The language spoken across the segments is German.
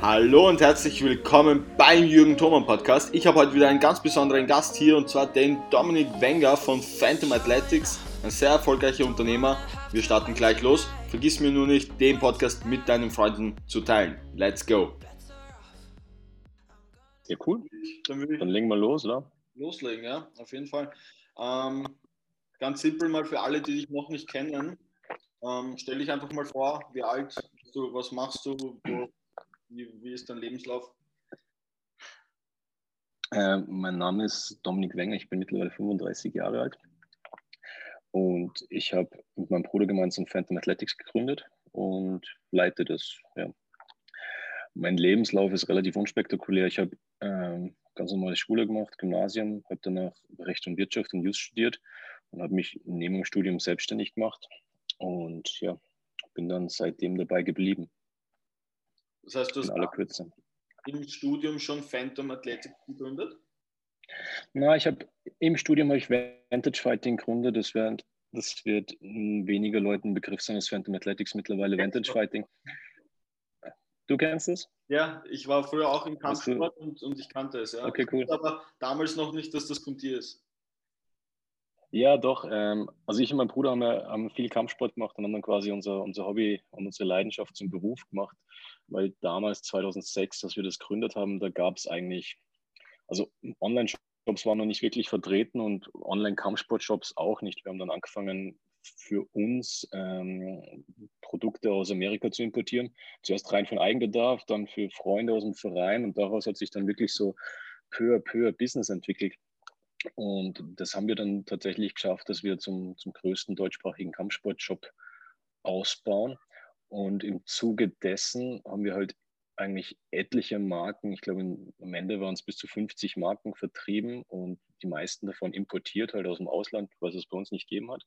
Hallo und herzlich willkommen beim Jürgen Thoman Podcast. Ich habe heute wieder einen ganz besonderen Gast hier und zwar den Dominik Wenger von Phantom Athletics, ein sehr erfolgreicher Unternehmer. Wir starten gleich los. Vergiss mir nur nicht, den Podcast mit deinen Freunden zu teilen. Let's go. Ja, cool. Dann, Dann legen wir los, oder? Loslegen, ja, auf jeden Fall. Ähm, ganz simpel mal für alle, die dich noch nicht kennen. Ähm, stell dich einfach mal vor, wie alt bist du, was machst du, wo, wie, wie ist dein Lebenslauf? Äh, mein Name ist Dominik Wenger, ich bin mittlerweile 35 Jahre alt und ich habe mit meinem Bruder gemeinsam Phantom Athletics gegründet und leite das. Ja. Mein Lebenslauf ist relativ unspektakulär. Ich habe ähm, ganz normale Schule gemacht, Gymnasium, habe danach Recht und Wirtschaft und Just studiert und habe mich neben dem Studium selbstständig gemacht und ja, bin dann seitdem dabei geblieben. Das heißt, du hast im Studium schon Phantom Athletic gegründet? Na, ich habe im Studium habe ich Vantage Fighting gegründet. Das, wär, das wird weniger Leuten ein Begriff sein als Phantom Athletics mittlerweile Vantage Fighting. Du kennst es? Ja, ich war früher auch im Kampfsport und, und ich kannte es. Ja. Okay, cool. Aber damals noch nicht, dass das Kuntier ist. Ja, doch. Ähm, also ich und mein Bruder haben, haben, viel Kampfsport gemacht und haben dann quasi unser, unser Hobby und unsere Leidenschaft zum Beruf gemacht weil damals 2006, als wir das gegründet haben, da gab es eigentlich, also Online-Shops waren noch nicht wirklich vertreten und Online-Kampfsport-Shops auch nicht. Wir haben dann angefangen, für uns ähm, Produkte aus Amerika zu importieren. Zuerst rein von Eigenbedarf, dann für Freunde aus dem Verein und daraus hat sich dann wirklich so peu à peu Business entwickelt. Und das haben wir dann tatsächlich geschafft, dass wir zum, zum größten deutschsprachigen Kampfsport-Shop ausbauen. Und im Zuge dessen haben wir halt eigentlich etliche Marken, ich glaube am Ende waren es bis zu 50 Marken vertrieben und die meisten davon importiert halt aus dem Ausland, was es bei uns nicht gegeben hat.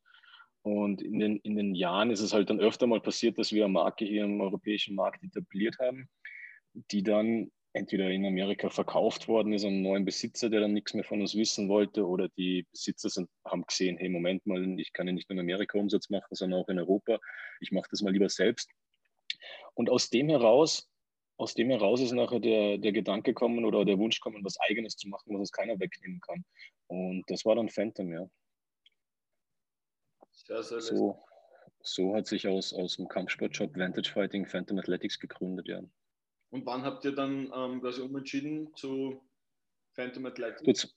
Und in den, in den Jahren ist es halt dann öfter mal passiert, dass wir eine Marke hier im europäischen Markt etabliert haben, die dann entweder in Amerika verkauft worden ist an einen neuen Besitzer, der dann nichts mehr von uns wissen wollte, oder die Besitzer sind, haben gesehen, hey, Moment mal, ich kann ja nicht nur in Amerika Umsatz machen, sondern auch in Europa. Ich mache das mal lieber selbst. Und aus dem heraus, aus dem heraus ist nachher der, der Gedanke gekommen oder der Wunsch gekommen, was Eigenes zu machen, was uns keiner wegnehmen kann. Und das war dann Phantom, ja. Sehr, sehr so, so hat sich aus, aus dem Kampfsportshop Vantage Fighting Phantom Athletics gegründet, ja. Und wann habt ihr dann ähm, quasi umentschieden zu Phantom Athletics?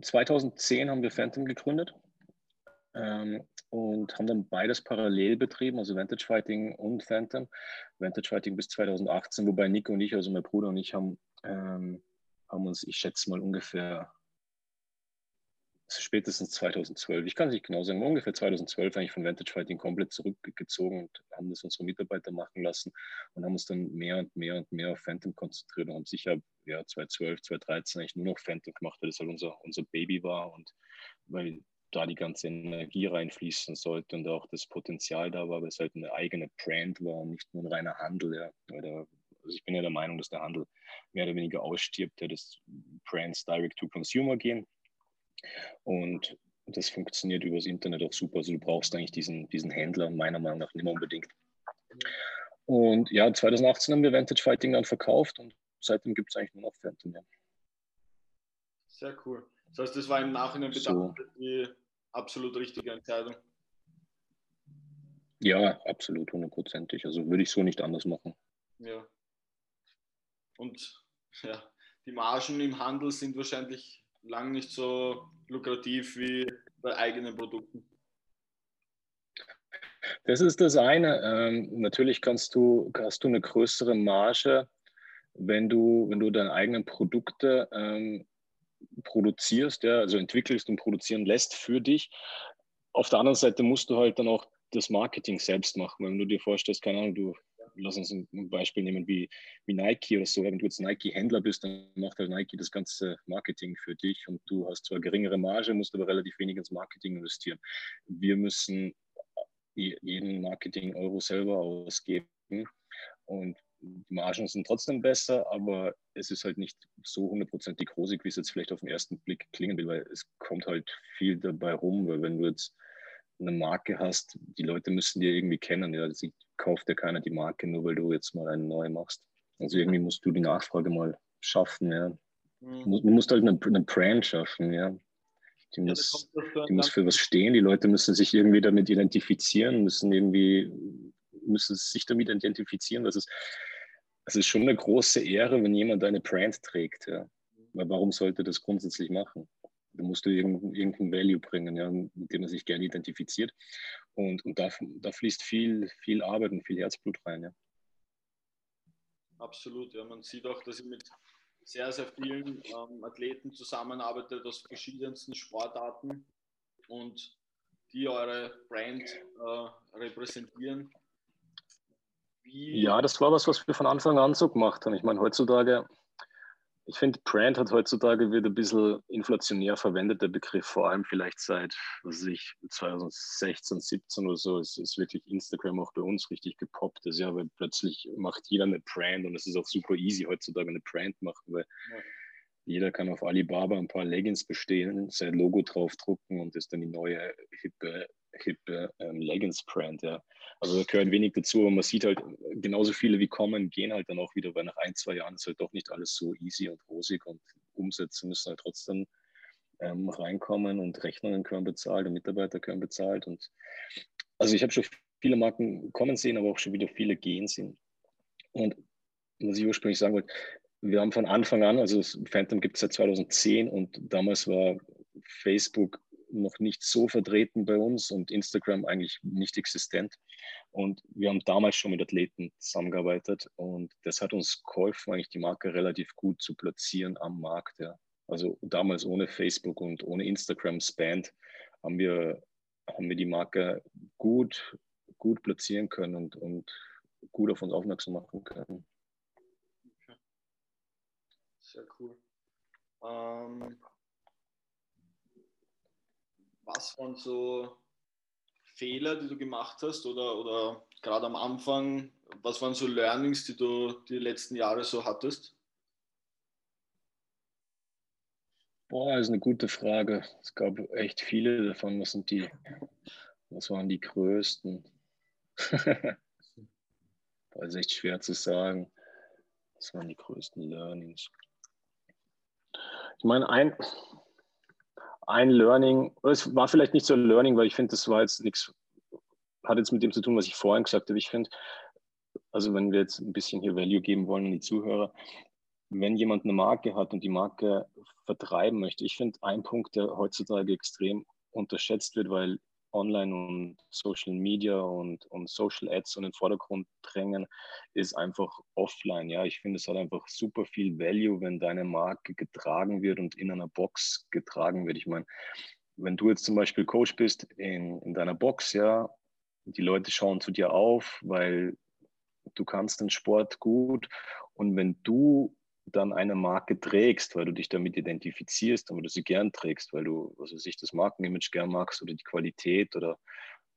2010 haben wir Phantom gegründet ähm, und haben dann beides parallel betrieben, also Vantage Fighting und Phantom. Vantage Fighting bis 2018, wobei Nico und ich, also mein Bruder und ich, haben, ähm, haben uns, ich schätze mal ungefähr spätestens 2012, ich kann es nicht genau sagen, ungefähr 2012 eigentlich von Vantage Fighting komplett zurückgezogen und haben das unsere Mitarbeiter machen lassen und haben uns dann mehr und mehr und mehr auf Phantom konzentriert und haben sicher ja, 2012, 2013 eigentlich nur noch Phantom gemacht, weil das halt unser, unser Baby war und weil da die ganze Energie reinfließen sollte und auch das Potenzial da war, weil es halt eine eigene Brand war und nicht nur ein reiner Handel. Ja. Der, also ich bin ja der Meinung, dass der Handel mehr oder weniger ausstirbt, ja, dass Brands direct to consumer gehen und das funktioniert übers Internet auch super. Also du brauchst eigentlich diesen, diesen Händler meiner Meinung nach nicht mehr unbedingt. Und ja, 2018 haben wir Vantage Fighting dann verkauft und seitdem gibt es eigentlich nur noch Phantom. Ja. Sehr cool. Das heißt, das war im Nachhinein bedacht so. die absolut richtige Entscheidung. Ja, absolut, hundertprozentig. Also würde ich so nicht anders machen. Ja. Und ja, die Margen im Handel sind wahrscheinlich lang nicht so lukrativ wie bei eigenen Produkten. Das ist das eine. Ähm, natürlich kannst du, hast du eine größere Marge, wenn du, wenn du deine eigenen Produkte ähm, produzierst, ja, also entwickelst und produzieren lässt für dich. Auf der anderen Seite musst du halt dann auch das Marketing selbst machen. Wenn du dir vorstellst, keine Ahnung, du lass uns ein Beispiel nehmen wie, wie Nike oder so. Wenn du jetzt Nike-Händler bist, dann macht halt Nike das ganze Marketing für dich und du hast zwar geringere Marge, musst aber relativ wenig ins Marketing investieren. Wir müssen jeden Marketing-Euro selber ausgeben und die Margen sind trotzdem besser, aber es ist halt nicht so hundertprozentig rosig, wie es jetzt vielleicht auf den ersten Blick klingen will, weil es kommt halt viel dabei rum, weil wenn du jetzt eine Marke hast, die Leute müssen dir irgendwie kennen, ja, sie kauft ja keiner die Marke, nur weil du jetzt mal eine neue machst. Also irgendwie musst du die Nachfrage mal schaffen, ja. Mhm. Du musst halt eine, eine Brand schaffen, ja. Die muss, die muss für was stehen. Die Leute müssen sich irgendwie damit identifizieren, müssen irgendwie, müssen sich damit identifizieren. Das ist, das ist schon eine große Ehre, wenn jemand eine Brand trägt. Ja. Weil warum sollte das grundsätzlich machen? Da musst du irgendein, irgendein Value bringen, ja, mit dem man sich gerne identifiziert. Und, und da, da fließt viel, viel Arbeit und viel Herzblut rein. Ja. Absolut, ja. Man sieht auch, dass ich mit sehr, sehr vielen ähm, Athleten zusammenarbeitet aus verschiedensten Sportarten und die eure Brand äh, repräsentieren. Wie ja, das war was, was wir von Anfang an so gemacht haben. Ich meine, heutzutage ich finde, Brand hat heutzutage wird ein bisschen inflationär verwendet, der Begriff, vor allem vielleicht seit, was weiß ich, 2016, 17 oder so, ist, ist wirklich Instagram auch bei uns richtig gepoppt. Das ja, weil plötzlich macht jeder eine Brand und es ist auch super easy heutzutage eine Brand machen, weil ja. jeder kann auf Alibaba ein paar Leggings bestehen, sein Logo draufdrucken und ist dann die neue hippe hippe ähm, Leggings-Brand, ja. Also da gehört wenig dazu, aber man sieht halt, genauso viele wie kommen, gehen halt dann auch wieder, weil nach ein, zwei Jahren ist halt doch nicht alles so easy und rosig und Umsätze müssen halt trotzdem ähm, reinkommen und Rechnungen können bezahlt und Mitarbeiter können bezahlt. Und also ich habe schon viele Marken kommen sehen, aber auch schon wieder viele gehen sehen. Und was ich ursprünglich sagen wollte, wir haben von Anfang an, also Phantom gibt es seit 2010 und damals war Facebook noch nicht so vertreten bei uns und Instagram eigentlich nicht existent. Und wir haben damals schon mit Athleten zusammengearbeitet und das hat uns geholfen, eigentlich die Marke relativ gut zu platzieren am Markt. Ja. Also damals ohne Facebook und ohne Instagram Spanned haben wir, haben wir die Marke gut, gut platzieren können und, und gut auf uns aufmerksam machen können. Okay. Sehr cool. Ähm, was waren so Fehler, die du gemacht hast oder, oder gerade am Anfang, was waren so Learnings, die du die letzten Jahre so hattest? Boah, ist eine gute Frage. Es gab echt viele davon. Was sind die, was waren die größten? das ist echt schwer zu sagen. Was waren die größten Learnings? Ich meine, ein, ein Learning, es war vielleicht nicht so ein Learning, weil ich finde, das war jetzt nichts, hat jetzt mit dem zu tun, was ich vorhin gesagt habe. Ich finde, also wenn wir jetzt ein bisschen hier Value geben wollen an die Zuhörer, wenn jemand eine Marke hat und die Marke vertreiben möchte, ich finde ein Punkt, der heutzutage extrem unterschätzt wird, weil Online und Social Media und, und Social Ads in den Vordergrund drängen, ist einfach offline. Ja, ich finde, es hat einfach super viel Value, wenn deine Marke getragen wird und in einer Box getragen wird. Ich meine, wenn du jetzt zum Beispiel Coach bist in, in deiner Box, ja, die Leute schauen zu dir auf, weil du kannst den Sport gut und wenn du dann eine Marke trägst, weil du dich damit identifizierst und weil du sie gern trägst, weil du, was weiß ich, das Markenimage gern magst oder die Qualität oder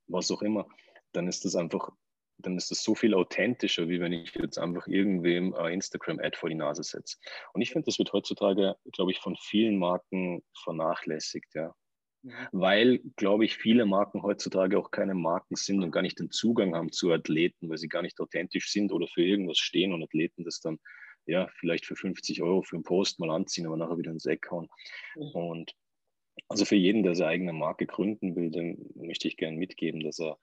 was auch immer, dann ist das einfach, dann ist das so viel authentischer, wie wenn ich jetzt einfach irgendwem äh, Instagram-Ad vor die Nase setze. Und ich finde, das wird heutzutage, glaube ich, von vielen Marken vernachlässigt, ja. Mhm. Weil, glaube ich, viele Marken heutzutage auch keine Marken sind und gar nicht den Zugang haben zu Athleten, weil sie gar nicht authentisch sind oder für irgendwas stehen und Athleten das dann ja, vielleicht für 50 Euro für einen Post mal anziehen, aber nachher wieder ins Eck hauen. Mhm. Und also für jeden, der seine eigene Marke gründen will, dem möchte ich gerne mitgeben, dass er,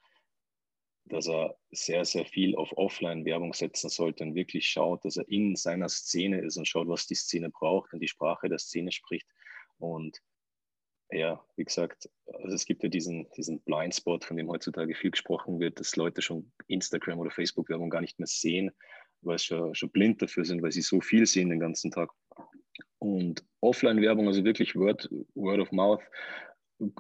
dass er sehr, sehr viel auf Offline-Werbung setzen sollte und wirklich schaut, dass er in seiner Szene ist und schaut, was die Szene braucht und die Sprache der Szene spricht. Und ja, wie gesagt, also es gibt ja diesen, diesen Blindspot, von dem heutzutage viel gesprochen wird, dass Leute schon Instagram- oder Facebook-Werbung gar nicht mehr sehen, weil sie schon, schon blind dafür sind, weil sie so viel sehen den ganzen Tag. Und Offline-Werbung, also wirklich Word, Word of Mouth,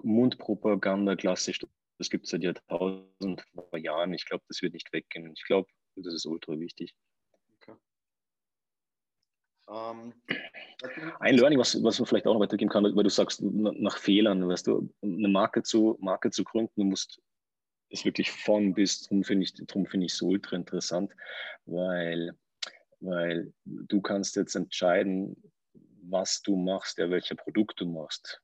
Mundpropaganda klassisch, das gibt es seit Jahrtausend Jahren. Ich glaube, das wird nicht weggehen. Ich glaube, das ist ultra wichtig. Okay. Um, ähm, ein Learning, was, was man vielleicht auch noch weitergeben kann, weil du sagst, nach Fehlern, weißt du, eine Marke zu, Marke zu gründen, du musst ist wirklich von bis, darum finde ich, drum finde ich so ultra interessant, weil, weil du kannst jetzt entscheiden, was du machst, ja, welche Produkt du machst.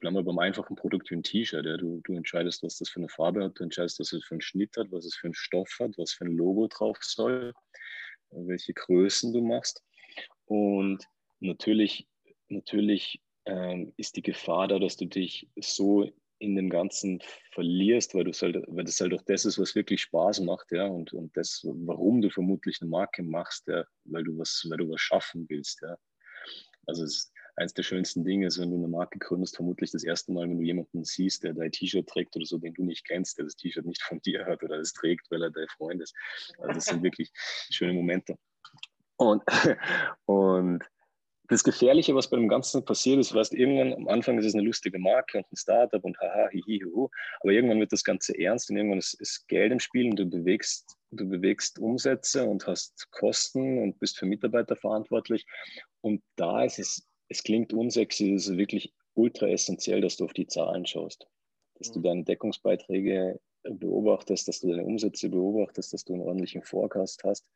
Bleiben wir beim einfachen Produkt wie ein T-Shirt. Ja. Du, du entscheidest, was das für eine Farbe hat, du entscheidest, was es für einen Schnitt hat, was es für einen Stoff hat, was für ein Logo drauf soll. welche Größen du machst. Und natürlich, natürlich ähm, ist die Gefahr da, dass du dich so in dem Ganzen verlierst, weil, halt, weil das halt auch das ist, was wirklich Spaß macht, ja, und, und das, warum du vermutlich eine Marke machst, ja, weil du was, weil du was schaffen willst, ja. Also es ist eines der schönsten Dinge, ist, wenn du eine Marke gründest, vermutlich das erste Mal, wenn du jemanden siehst, der dein T-Shirt trägt oder so, den du nicht kennst, der das T-Shirt nicht von dir hat oder es trägt, weil er dein Freund ist. Also das sind wirklich schöne Momente. Und, und das Gefährliche, was bei dem Ganzen passiert ist, weißt irgendwann am Anfang ist es eine lustige Marke und ein Startup und haha, hihi, huhu, aber irgendwann wird das Ganze ernst und irgendwann ist, ist Geld im Spiel und du bewegst, du bewegst Umsätze und hast Kosten und bist für Mitarbeiter verantwortlich. Und da ist es, es klingt unsexy, es ist wirklich ultra essentiell, dass du auf die Zahlen schaust, dass du mhm. deine Deckungsbeiträge beobachtest, dass du deine Umsätze beobachtest, dass du einen ordentlichen Forecast hast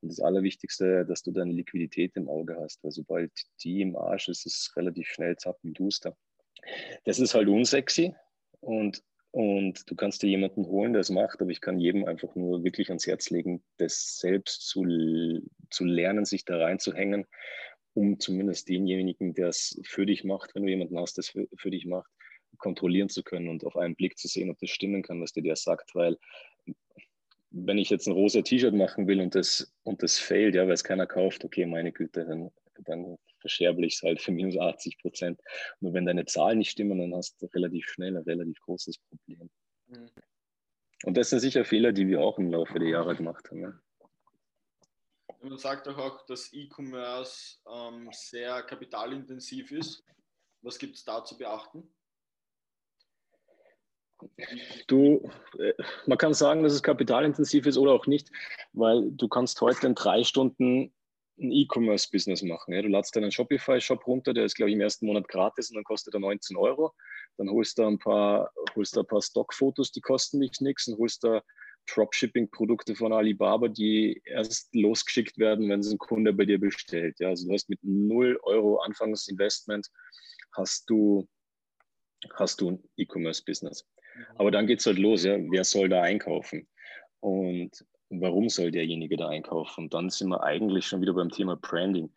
und das Allerwichtigste, dass du deine Liquidität im Auge hast, weil sobald die im Arsch ist, ist es relativ schnell zappenduster. Das ist halt unsexy und, und du kannst dir jemanden holen, der es macht, aber ich kann jedem einfach nur wirklich ans Herz legen, das selbst zu, zu lernen, sich da reinzuhängen, um zumindest denjenigen, der es für dich macht, wenn du jemanden hast, der es für, für dich macht, kontrollieren zu können und auf einen Blick zu sehen, ob das stimmen kann, was dir der sagt, weil wenn ich jetzt ein rosa T-Shirt machen will und das, und das failt, ja, weil es keiner kauft, okay, meine Güte, dann, dann verscherbe ich es halt für minus 80 Prozent. Nur wenn deine Zahlen nicht stimmen, dann hast du relativ schnell ein relativ großes Problem. Mhm. Und das sind sicher Fehler, die wir auch im Laufe der Jahre gemacht haben. Ja. Man sagt auch, auch dass E-Commerce ähm, sehr kapitalintensiv ist. Was gibt es da zu beachten? Du, äh, man kann sagen, dass es kapitalintensiv ist oder auch nicht, weil du kannst heute in drei Stunden ein E-Commerce-Business machen. Ja? Du ladst deinen Shopify-Shop runter, der ist, glaube ich, im ersten Monat gratis und dann kostet er 19 Euro. Dann holst du ein paar, holst du ein paar Stockfotos, die kosten dich nichts und holst da Dropshipping-Produkte von Alibaba, die erst losgeschickt werden, wenn es ein Kunde bei dir bestellt. Ja? Also du hast mit 0 Euro Anfangsinvestment hast du, hast du ein E-Commerce-Business. Aber dann geht es halt los, ja, wer soll da einkaufen? Und warum soll derjenige da einkaufen? Und dann sind wir eigentlich schon wieder beim Thema Branding.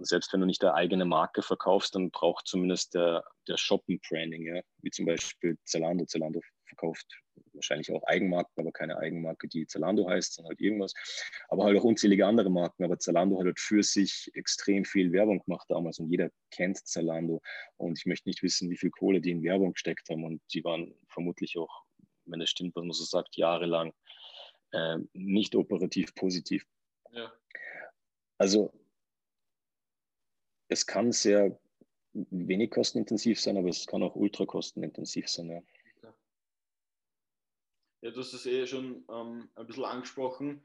Selbst wenn du nicht deine eigene Marke verkaufst, dann braucht zumindest der, der Shop ein Branding, ja? wie zum Beispiel Zalando. Zalando verkauft wahrscheinlich auch Eigenmarken, aber keine Eigenmarke, die Zalando heißt, sondern halt irgendwas. Aber halt auch unzählige andere Marken. Aber Zalando hat halt für sich extrem viel Werbung gemacht damals und jeder kennt Zalando. Und ich möchte nicht wissen, wie viel Kohle die in Werbung gesteckt haben. Und die waren vermutlich auch, wenn es stimmt, was man so sagt, jahrelang äh, nicht operativ positiv. Ja. Also es kann sehr wenig kostenintensiv sein, aber es kann auch ultra kostenintensiv sein. Ja. Ja, du hast es eh schon ähm, ein bisschen angesprochen.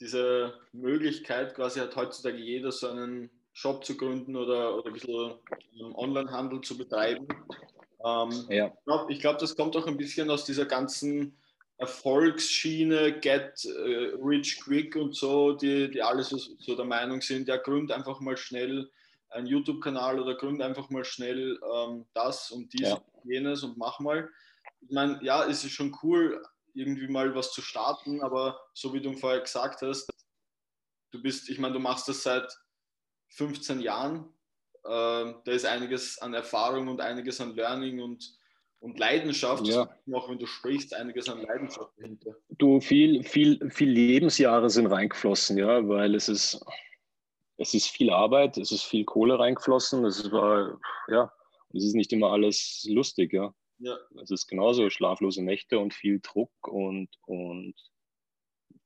Diese Möglichkeit, quasi hat heutzutage jeder so einen Shop zu gründen oder, oder ein bisschen ähm, Onlinehandel zu betreiben. Ähm, ja. Ich glaube, das kommt auch ein bisschen aus dieser ganzen Erfolgsschiene, Get äh, Rich Quick und so, die, die alle so, so der Meinung sind, ja, gründ einfach mal schnell einen YouTube-Kanal oder gründ einfach mal schnell ähm, das und dies ja. und jenes und mach mal. Ich meine, ja, es ist schon cool, irgendwie mal was zu starten, aber so wie du vorher gesagt hast, du bist, ich meine, du machst das seit 15 Jahren, äh, da ist einiges an Erfahrung und einiges an Learning und, und Leidenschaft, ja. auch wenn du sprichst, einiges an Leidenschaft dahinter. Du, viel, viel, viel Lebensjahre sind reingeflossen, ja, weil es ist, es ist viel Arbeit, es ist viel Kohle reingeflossen, es war, ja, es ist nicht immer alles lustig, ja. Ja. Es ist genauso schlaflose Nächte und viel Druck und, und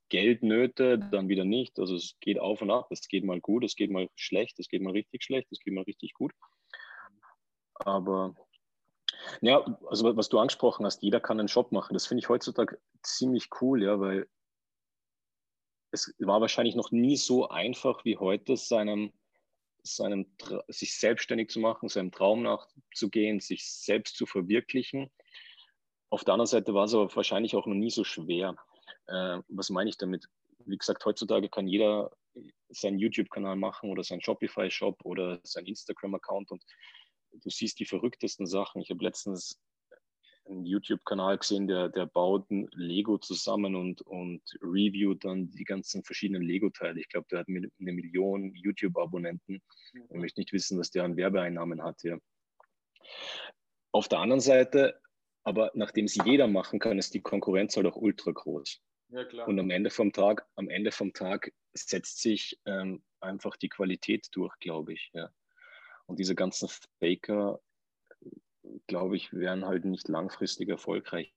Geldnöte, dann wieder nicht. Also es geht auf und ab. Es geht mal gut, es geht mal schlecht, es geht mal richtig schlecht, es geht mal richtig gut. Aber ja, also was du angesprochen hast, jeder kann einen Job machen. Das finde ich heutzutage ziemlich cool, ja, weil es war wahrscheinlich noch nie so einfach wie heute, seinem seinem, sich selbstständig zu machen, seinem Traum nachzugehen, sich selbst zu verwirklichen. Auf der anderen Seite war es aber wahrscheinlich auch noch nie so schwer. Äh, was meine ich damit? Wie gesagt, heutzutage kann jeder seinen YouTube-Kanal machen oder seinen Shopify-Shop oder seinen Instagram-Account und du siehst die verrücktesten Sachen. Ich habe letztens einen YouTube-Kanal gesehen, der, der baut ein Lego zusammen und, und reviewt dann die ganzen verschiedenen Lego-Teile. Ich glaube, der hat eine Million YouTube-Abonnenten. Ich möchte nicht wissen, was der an Werbeeinnahmen hat hier. Auf der anderen Seite, aber nachdem es jeder machen kann, ist die Konkurrenz halt auch ultra groß. Ja, klar. Und am Ende vom Tag, am Ende vom Tag setzt sich ähm, einfach die Qualität durch, glaube ich. Ja. Und diese ganzen Faker, glaube ich, werden halt nicht langfristig erfolgreich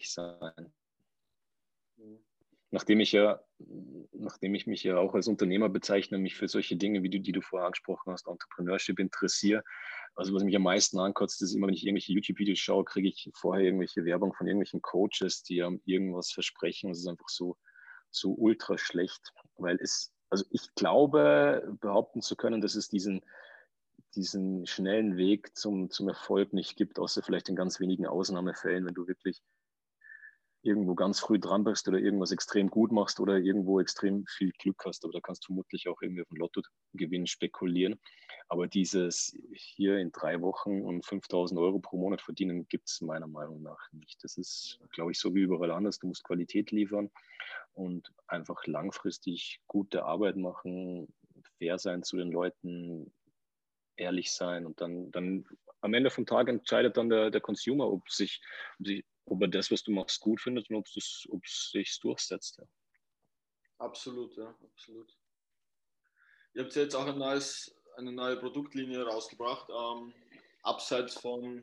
sein. Nachdem ich ja, nachdem ich mich ja auch als Unternehmer bezeichne, mich für solche Dinge, wie du, die du vorher angesprochen hast, Entrepreneurship interessiere. Also was mich am meisten ankotzt, ist immer, wenn ich irgendwelche YouTube-Videos schaue, kriege ich vorher irgendwelche Werbung von irgendwelchen Coaches, die einem irgendwas versprechen. Das ist einfach so, so ultra schlecht, weil es, also ich glaube, behaupten zu können, dass es diesen, diesen schnellen Weg zum, zum Erfolg nicht gibt, außer vielleicht in ganz wenigen Ausnahmefällen, wenn du wirklich irgendwo ganz früh dran bist oder irgendwas extrem gut machst oder irgendwo extrem viel Glück hast. Aber da kannst du vermutlich auch irgendwie auf den Lottogewinn spekulieren. Aber dieses hier in drei Wochen und 5000 Euro pro Monat verdienen gibt es meiner Meinung nach nicht. Das ist, glaube ich, so wie überall anders. Du musst Qualität liefern und einfach langfristig gute Arbeit machen, fair sein zu den Leuten, ehrlich sein und dann, dann am Ende vom Tag entscheidet dann der, der Consumer, ob, sich, ob, sich, ob er das, was du machst, gut findet und ob es sich durchsetzt. Ja. Absolut, ja, absolut. Ihr habt jetzt auch ein neues, eine neue Produktlinie rausgebracht, ähm, abseits von,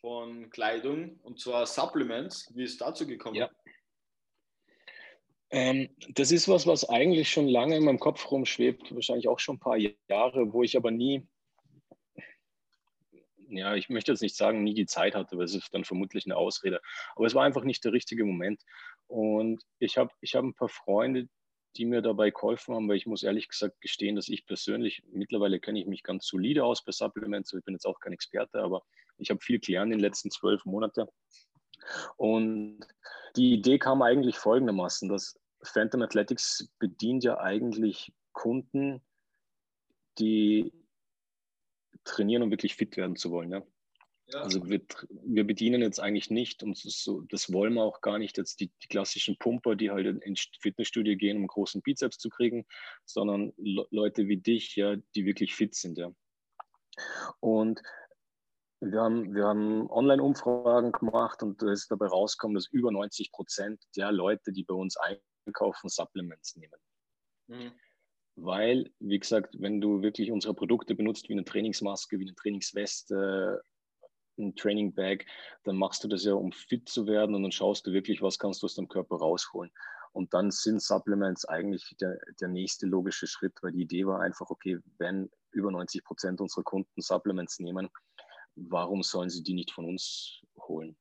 von Kleidung, und zwar Supplements. Wie ist dazu gekommen? Ja. Ähm, das ist was, was eigentlich schon lange in meinem Kopf rumschwebt, wahrscheinlich auch schon ein paar Jahre, wo ich aber nie ja, ich möchte jetzt nicht sagen, nie die Zeit hatte, weil es ist dann vermutlich eine Ausrede. Aber es war einfach nicht der richtige Moment. Und ich habe ich hab ein paar Freunde, die mir dabei geholfen haben, weil ich muss ehrlich gesagt gestehen, dass ich persönlich, mittlerweile kenne ich mich ganz solide aus bei Supplements, ich bin jetzt auch kein Experte, aber ich habe viel gelernt in den letzten zwölf Monaten. Und die Idee kam eigentlich folgendermaßen, dass Phantom Athletics bedient ja eigentlich Kunden, die trainieren, um wirklich fit werden zu wollen. Ja? ja. Also wir, wir, bedienen jetzt eigentlich nicht, und das, so, das wollen wir auch gar nicht, jetzt die, die, klassischen Pumper, die halt ins Fitnessstudio gehen, um großen Bizeps zu kriegen, sondern Le Leute wie dich, ja, die wirklich fit sind. Ja. Und wir haben, wir haben Online-Umfragen gemacht und es ist dabei rausgekommen, dass über 90 Prozent der Leute, die bei uns einkaufen, Supplements nehmen. Mhm weil, wie gesagt, wenn du wirklich unsere Produkte benutzt, wie eine Trainingsmaske, wie eine Trainingsweste, ein Training Bag, dann machst du das ja, um fit zu werden und dann schaust du wirklich, was kannst du aus deinem Körper rausholen. Und dann sind Supplements eigentlich der, der nächste logische Schritt, weil die Idee war einfach, okay, wenn über 90 Prozent unserer Kunden Supplements nehmen, warum sollen sie die nicht von uns holen?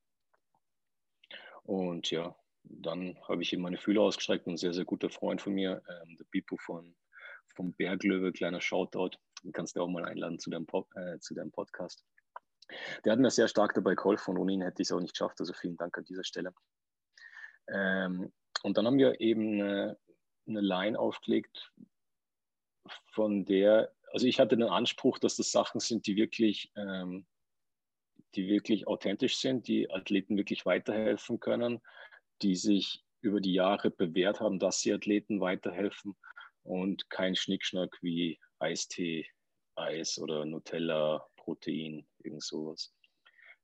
Und ja, dann habe ich eben meine Fühler ausgestreckt und ein sehr, sehr guter Freund von mir, ähm, der Bipo von vom Berglöwe, kleiner Shoutout. Den kannst du auch mal einladen zu deinem, äh, zu deinem Podcast. Der hat mir sehr stark dabei geholfen und ohne ihn hätte ich es auch nicht geschafft. Also vielen Dank an dieser Stelle. Ähm, und dann haben wir eben eine, eine Line aufgelegt, von der, also ich hatte den Anspruch, dass das Sachen sind, die wirklich, ähm, die wirklich authentisch sind, die Athleten wirklich weiterhelfen können, die sich über die Jahre bewährt haben, dass sie Athleten weiterhelfen und kein Schnickschnack wie Eistee, Eis oder Nutella, Protein, irgend sowas.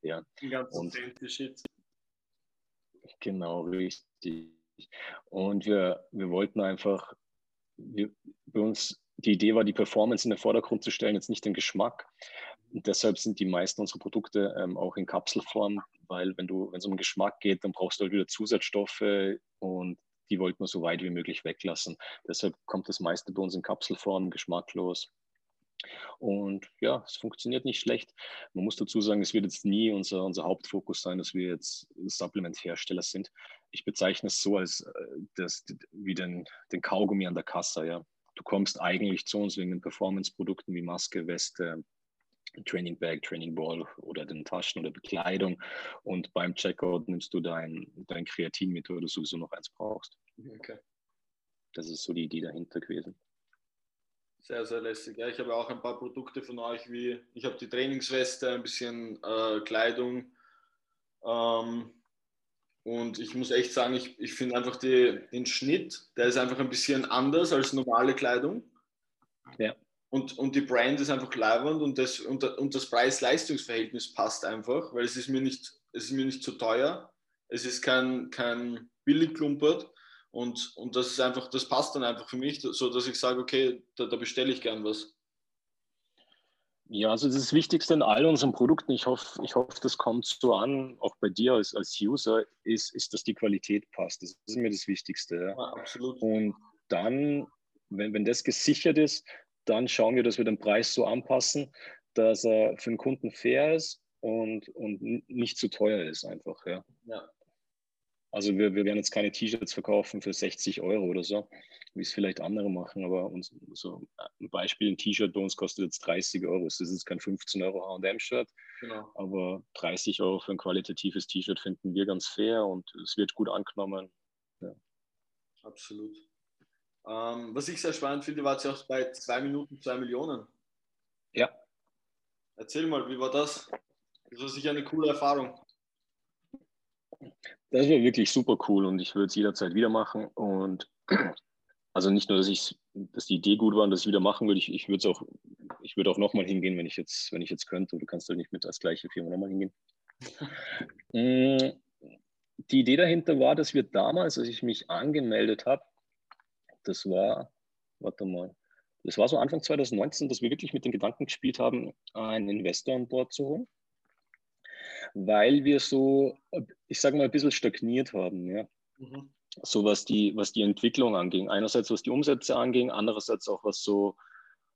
Ja. Ganz und, Shit. Genau, richtig. Und wir, wir wollten einfach, wir, bei uns, die Idee war, die Performance in den Vordergrund zu stellen, jetzt nicht den Geschmack. Und deshalb sind die meisten unserer Produkte ähm, auch in Kapselform, weil wenn du, wenn es um Geschmack geht, dann brauchst du halt wieder Zusatzstoffe und die wollten wir so weit wie möglich weglassen. Deshalb kommt das meiste bei uns in Kapselform, geschmacklos. Und ja, es funktioniert nicht schlecht. Man muss dazu sagen, es wird jetzt nie unser, unser Hauptfokus sein, dass wir jetzt Supplement-Hersteller sind. Ich bezeichne es so als äh, das, wie den, den Kaugummi an der Kasse. Ja. Du kommst eigentlich zu uns wegen den Performance-Produkten wie Maske, Weste, Training Bag, Training Ball oder den Taschen oder Bekleidung. Und beim Checkout nimmst du dein, dein Kreatin mit, weil du sowieso noch eins brauchst. Okay. Das ist so die Idee dahinter gewesen. Sehr, sehr lässig. Ja, ich habe auch ein paar Produkte von euch, wie ich habe die Trainingsweste, ein bisschen äh, Kleidung Ähm, und ich muss echt sagen, ich, ich finde einfach die, den Schnitt, der ist einfach ein bisschen anders als normale Kleidung. Ja. Und, und die Brand ist einfach leibend und das, und, und das Preis-Leistungs-Verhältnis passt einfach, weil es ist mir nicht, es ist mir nicht zu teuer. Es ist kein, kein Billigklumpert. Und, und das ist einfach, das passt dann einfach für mich, so dass ich sage, okay, da, da bestelle ich gern was. Ja, also das Wichtigste in all unseren Produkten, ich hoffe, ich hoffe, das kommt so an, auch bei dir als, als User, ist, ist, dass die Qualität passt. Das ist mir das Wichtigste. Ja. Ja, absolut. Und dann, wenn, wenn das gesichert ist, dann schauen wir, dass wir den Preis so anpassen, dass er für den Kunden fair ist und, und nicht zu teuer ist einfach. Ja. ja. Also wir, wir werden jetzt keine T-Shirts verkaufen für 60 Euro oder so, wie es vielleicht andere machen, aber uns, so ein Beispiel, ein T-Shirt bei uns kostet jetzt 30 Euro. Das ist jetzt kein 15 Euro H&M-Shirt, genau. aber 30 Euro für ein qualitatives T-Shirt finden wir ganz fair und es wird gut angenommen. Ja. Absolut. Ähm, was ich sehr spannend finde, war jetzt auch bei 2 Minuten 2 Millionen. Ja. Erzähl mal, wie war das? Das war sicher eine coole Erfahrung. Das wäre wirklich super cool und ich würde es jederzeit wieder machen. Und also nicht nur, dass ich, dass die Idee gut war und dass ich wieder machen würde, ich, ich würde es auch, ich würde auch nochmal hingehen, wenn ich jetzt, wenn ich jetzt könnte. Du kannst halt nicht mit als gleiche Firma nochmal hingehen. Mm, die Idee dahinter war, dass wir damals, als ich mich angemeldet habe, das war, warte mal, das war so Anfang 2019, dass wir wirklich mit den Gedanken gespielt haben, einen Investor an Bord zu holen weil wir so, ich sage mal, ein bisschen stagniert haben. Ja? Mhm. So was die, was die Entwicklung anging. Einerseits was die Umsätze anging, andererseits auch was so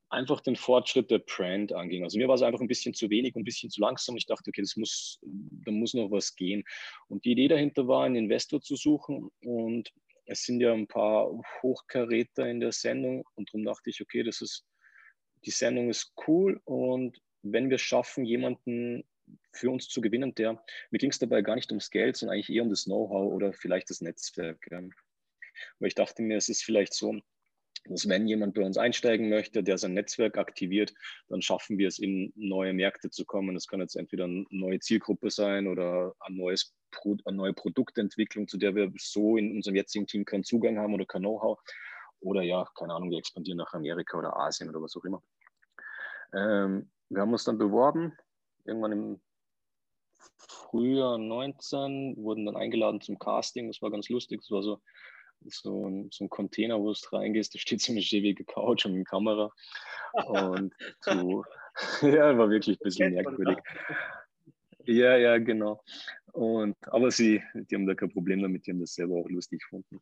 einfach den Fortschritt der Brand anging. Also mir war es einfach ein bisschen zu wenig und ein bisschen zu langsam. Ich dachte, okay, das muss, da muss noch was gehen. Und die Idee dahinter war, einen Investor zu suchen. Und es sind ja ein paar Hochkaräter in der Sendung. Und darum dachte ich, okay, das ist, die Sendung ist cool. Und wenn wir schaffen, jemanden für uns zu gewinnen, der, mir ging es dabei gar nicht ums Geld, sondern eigentlich eher um das Know-how oder vielleicht das Netzwerk. Weil ich dachte mir, es ist vielleicht so, dass wenn jemand bei uns einsteigen möchte, der sein Netzwerk aktiviert, dann schaffen wir es, in neue Märkte zu kommen. Das kann jetzt entweder eine neue Zielgruppe sein oder ein neues, neue Produktentwicklung, zu der wir so in unserem jetzigen Team keinen Zugang haben oder kein Know-how. Oder ja, keine Ahnung, wir expandieren nach Amerika oder Asien oder was auch immer. Ähm, wir haben uns dann beworben, irgendwann im Frühjahr 19, wurden dann eingeladen zum Casting. Das war ganz lustig. Das war so, so, ein, so ein Container, wo du reingehst. Da steht so eine schäbige Couch und eine Kamera. Und du, ja, war wirklich ein bisschen merkwürdig. Ja, ja, genau. Und, aber sie, die haben da kein Problem damit, die haben das selber auch lustig gefunden.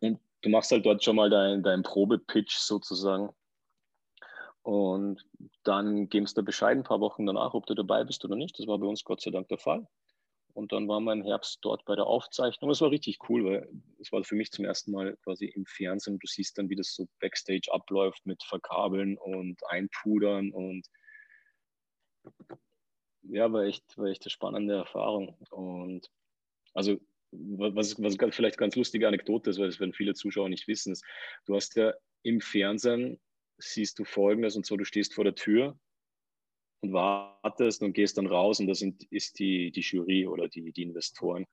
Und du machst halt dort schon mal deinen dein Probepitch sozusagen. Und dann geben du Bescheid ein paar Wochen danach, ob du dabei bist oder nicht. Das war bei uns Gott sei Dank der Fall. Und dann waren wir im Herbst dort bei der Aufzeichnung. Es war richtig cool, weil es war für mich zum ersten Mal quasi im Fernsehen. Du siehst dann, wie das so Backstage abläuft mit Verkabeln und Einpudern und ja, war echt, war echt eine spannende Erfahrung. Und also, was, was vielleicht ganz lustige Anekdote ist, weil das werden viele Zuschauer nicht wissen, ist, du hast ja im Fernsehen siehst du Folgendes und so, du stehst vor der Tür und wartest und gehst dann raus und das sind, ist die, die Jury oder die, die Investoren.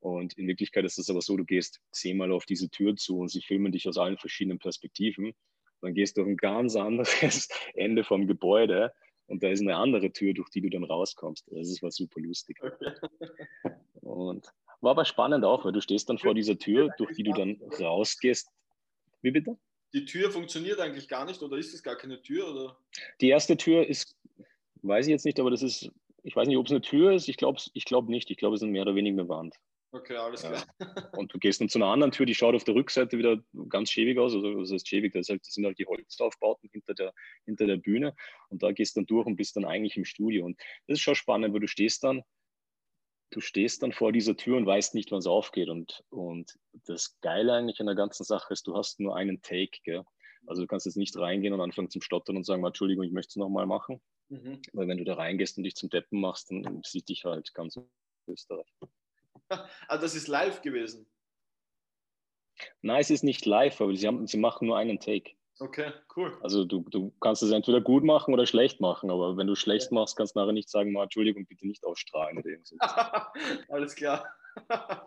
Und in Wirklichkeit ist es aber so, du gehst zehnmal auf diese Tür zu und sie filmen dich aus allen verschiedenen Perspektiven. Dann gehst du auf ein ganz anderes Ende vom Gebäude und da ist eine andere Tür, durch die du dann rauskommst. Das ist was super lustig. Und war aber spannend auch, weil du stehst dann vor dieser Tür, durch die du dann rausgehst. Wie bitte? die Tür funktioniert eigentlich gar nicht oder ist es gar keine Tür? Oder? Die erste Tür ist, weiß ich jetzt nicht, aber das ist, ich weiß nicht, ob es eine Tür ist. Ich glaube ich glaub nicht. Ich glaube, es ist mehr oder weniger eine Wand. Okay, alles klar. Ja. Und du gehst dann zu einer anderen Tür, die schaut auf der Rückseite wieder ganz schäbig aus. Also, das heißt schäbig, das, das sind halt die Holzaufbauten hinter der, hinter der Bühne. Und da gehst du dann durch und bist dann eigentlich im Studio. Und das ist schon spannend, weil du stehst dann du stehst dann vor dieser Tür und weißt nicht, wann es aufgeht. Und, und das Geile eigentlich an der ganzen Sache ist, du hast nur einen Take. Gell? Also du kannst jetzt nicht reingehen und anfangen zum Stottern und sagen, Entschuldigung, ich möchte es nochmal machen. Mhm. Weil wenn du da reingehst und dich zum Deppen machst, dann sieht dich halt ganz Österreich. Ah, das ist live gewesen? Nein, es ist nicht live, aber sie, haben, sie machen nur einen Take. Okay, cool. Also du, du kannst es entweder gut machen oder schlecht machen, aber wenn du schlecht ja. machst, kannst du nachher nicht sagen, mal, Entschuldigung, bitte nicht ausstrahlen oder irgendwas. Alles klar.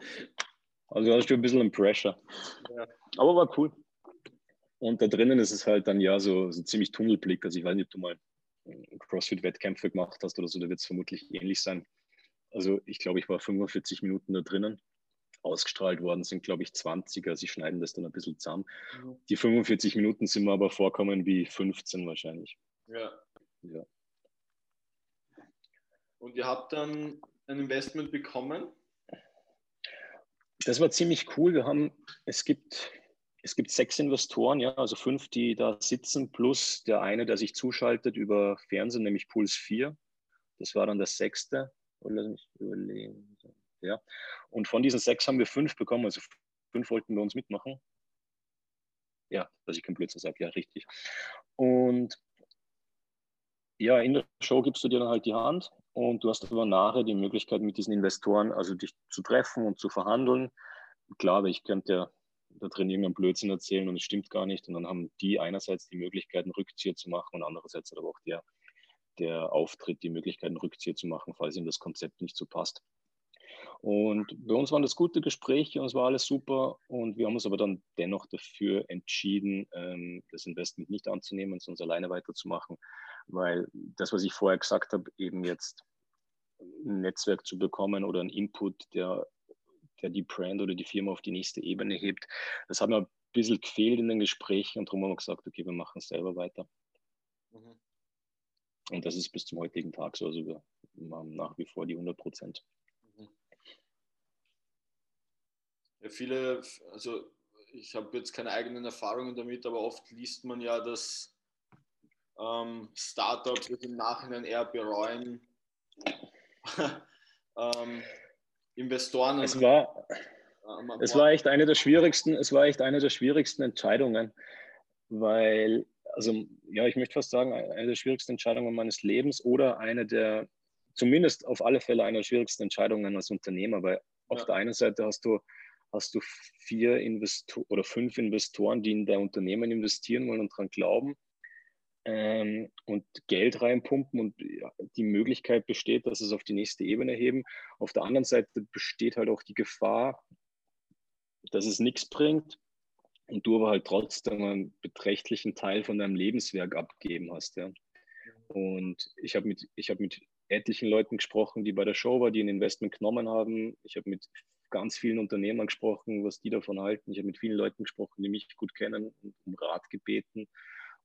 also du hast schon ein bisschen ein Pressure. Ja. Aber war cool. Und da drinnen ist es halt dann ja so, so ziemlich Tunnelblick. Also ich weiß nicht, ob du mal CrossFit-Wettkämpfe gemacht hast oder so, da wird es vermutlich ähnlich sein. Also ich glaube, ich war 45 Minuten da drinnen. Ausgestrahlt worden sind, glaube ich, 20. Also sie schneiden das dann ein bisschen zusammen. Mhm. Die 45 Minuten sind mir aber vorkommen wie 15 wahrscheinlich. Ja. ja. Und ihr habt dann ein Investment bekommen? Das war ziemlich cool. Wir haben, es gibt es gibt sechs Investoren, ja, also fünf, die da sitzen, plus der eine, der sich zuschaltet über Fernsehen, nämlich Puls 4. Das war dann der sechste. Lass mich überlegen. Ja. Und von diesen sechs haben wir fünf bekommen, also fünf wollten bei uns mitmachen. Ja, dass ich kein Blödsinn sage, ja, richtig. Und ja, in der Show gibst du dir dann halt die Hand und du hast aber nachher die Möglichkeit, mit diesen Investoren, also dich zu treffen und zu verhandeln. Klar, ich könnte ja da drin irgendeinen Blödsinn erzählen und es stimmt gar nicht. Und dann haben die einerseits die Möglichkeit, einen Rückzieher zu machen und andererseits aber auch der, der Auftritt die Möglichkeit, einen Rückzieher zu machen, falls ihm das Konzept nicht so passt. Und bei uns waren das gute Gespräche und es war alles super. Und wir haben uns aber dann dennoch dafür entschieden, ähm, das Investment nicht anzunehmen, sondern alleine weiterzumachen, weil das, was ich vorher gesagt habe, eben jetzt ein Netzwerk zu bekommen oder einen Input, der der die Brand oder die Firma auf die nächste Ebene hebt. Das hat mir ein bisschen gefehlt in den Gesprächen und darum haben wir gesagt, okay, wir machen es selber weiter. Mhm. Und das ist bis zum heutigen Tag so. Also wir haben nach wie vor die 100 Prozent. Mhm. Ja, viele, also ich habe jetzt keine eigenen Erfahrungen damit, aber oft liest man ja, dass ähm, Startups im Nachhinein eher bereuen, ähm, Investoren. Es war, es war echt eine der schwierigsten, es war echt eine der schwierigsten Entscheidungen, weil, also ja, ich möchte fast sagen, eine der schwierigsten Entscheidungen meines Lebens oder eine der, zumindest auf alle Fälle eine der schwierigsten Entscheidungen als Unternehmer, weil ja. auf der einen Seite hast du hast du vier Investoren oder fünf Investoren, die in dein Unternehmen investieren wollen und daran glauben ähm, und Geld reinpumpen und die Möglichkeit besteht, dass es auf die nächste Ebene heben. Auf der anderen Seite besteht halt auch die Gefahr, dass es nichts bringt und du aber halt trotzdem einen beträchtlichen Teil von deinem Lebenswerk abgeben hast. Ja. Und ich habe mit, hab mit etlichen Leuten gesprochen, die bei der Show waren, die ein Investment genommen haben. Ich habe mit ganz vielen Unternehmern gesprochen, was die davon halten. Ich habe mit vielen Leuten gesprochen, die mich gut kennen und um Rat gebeten.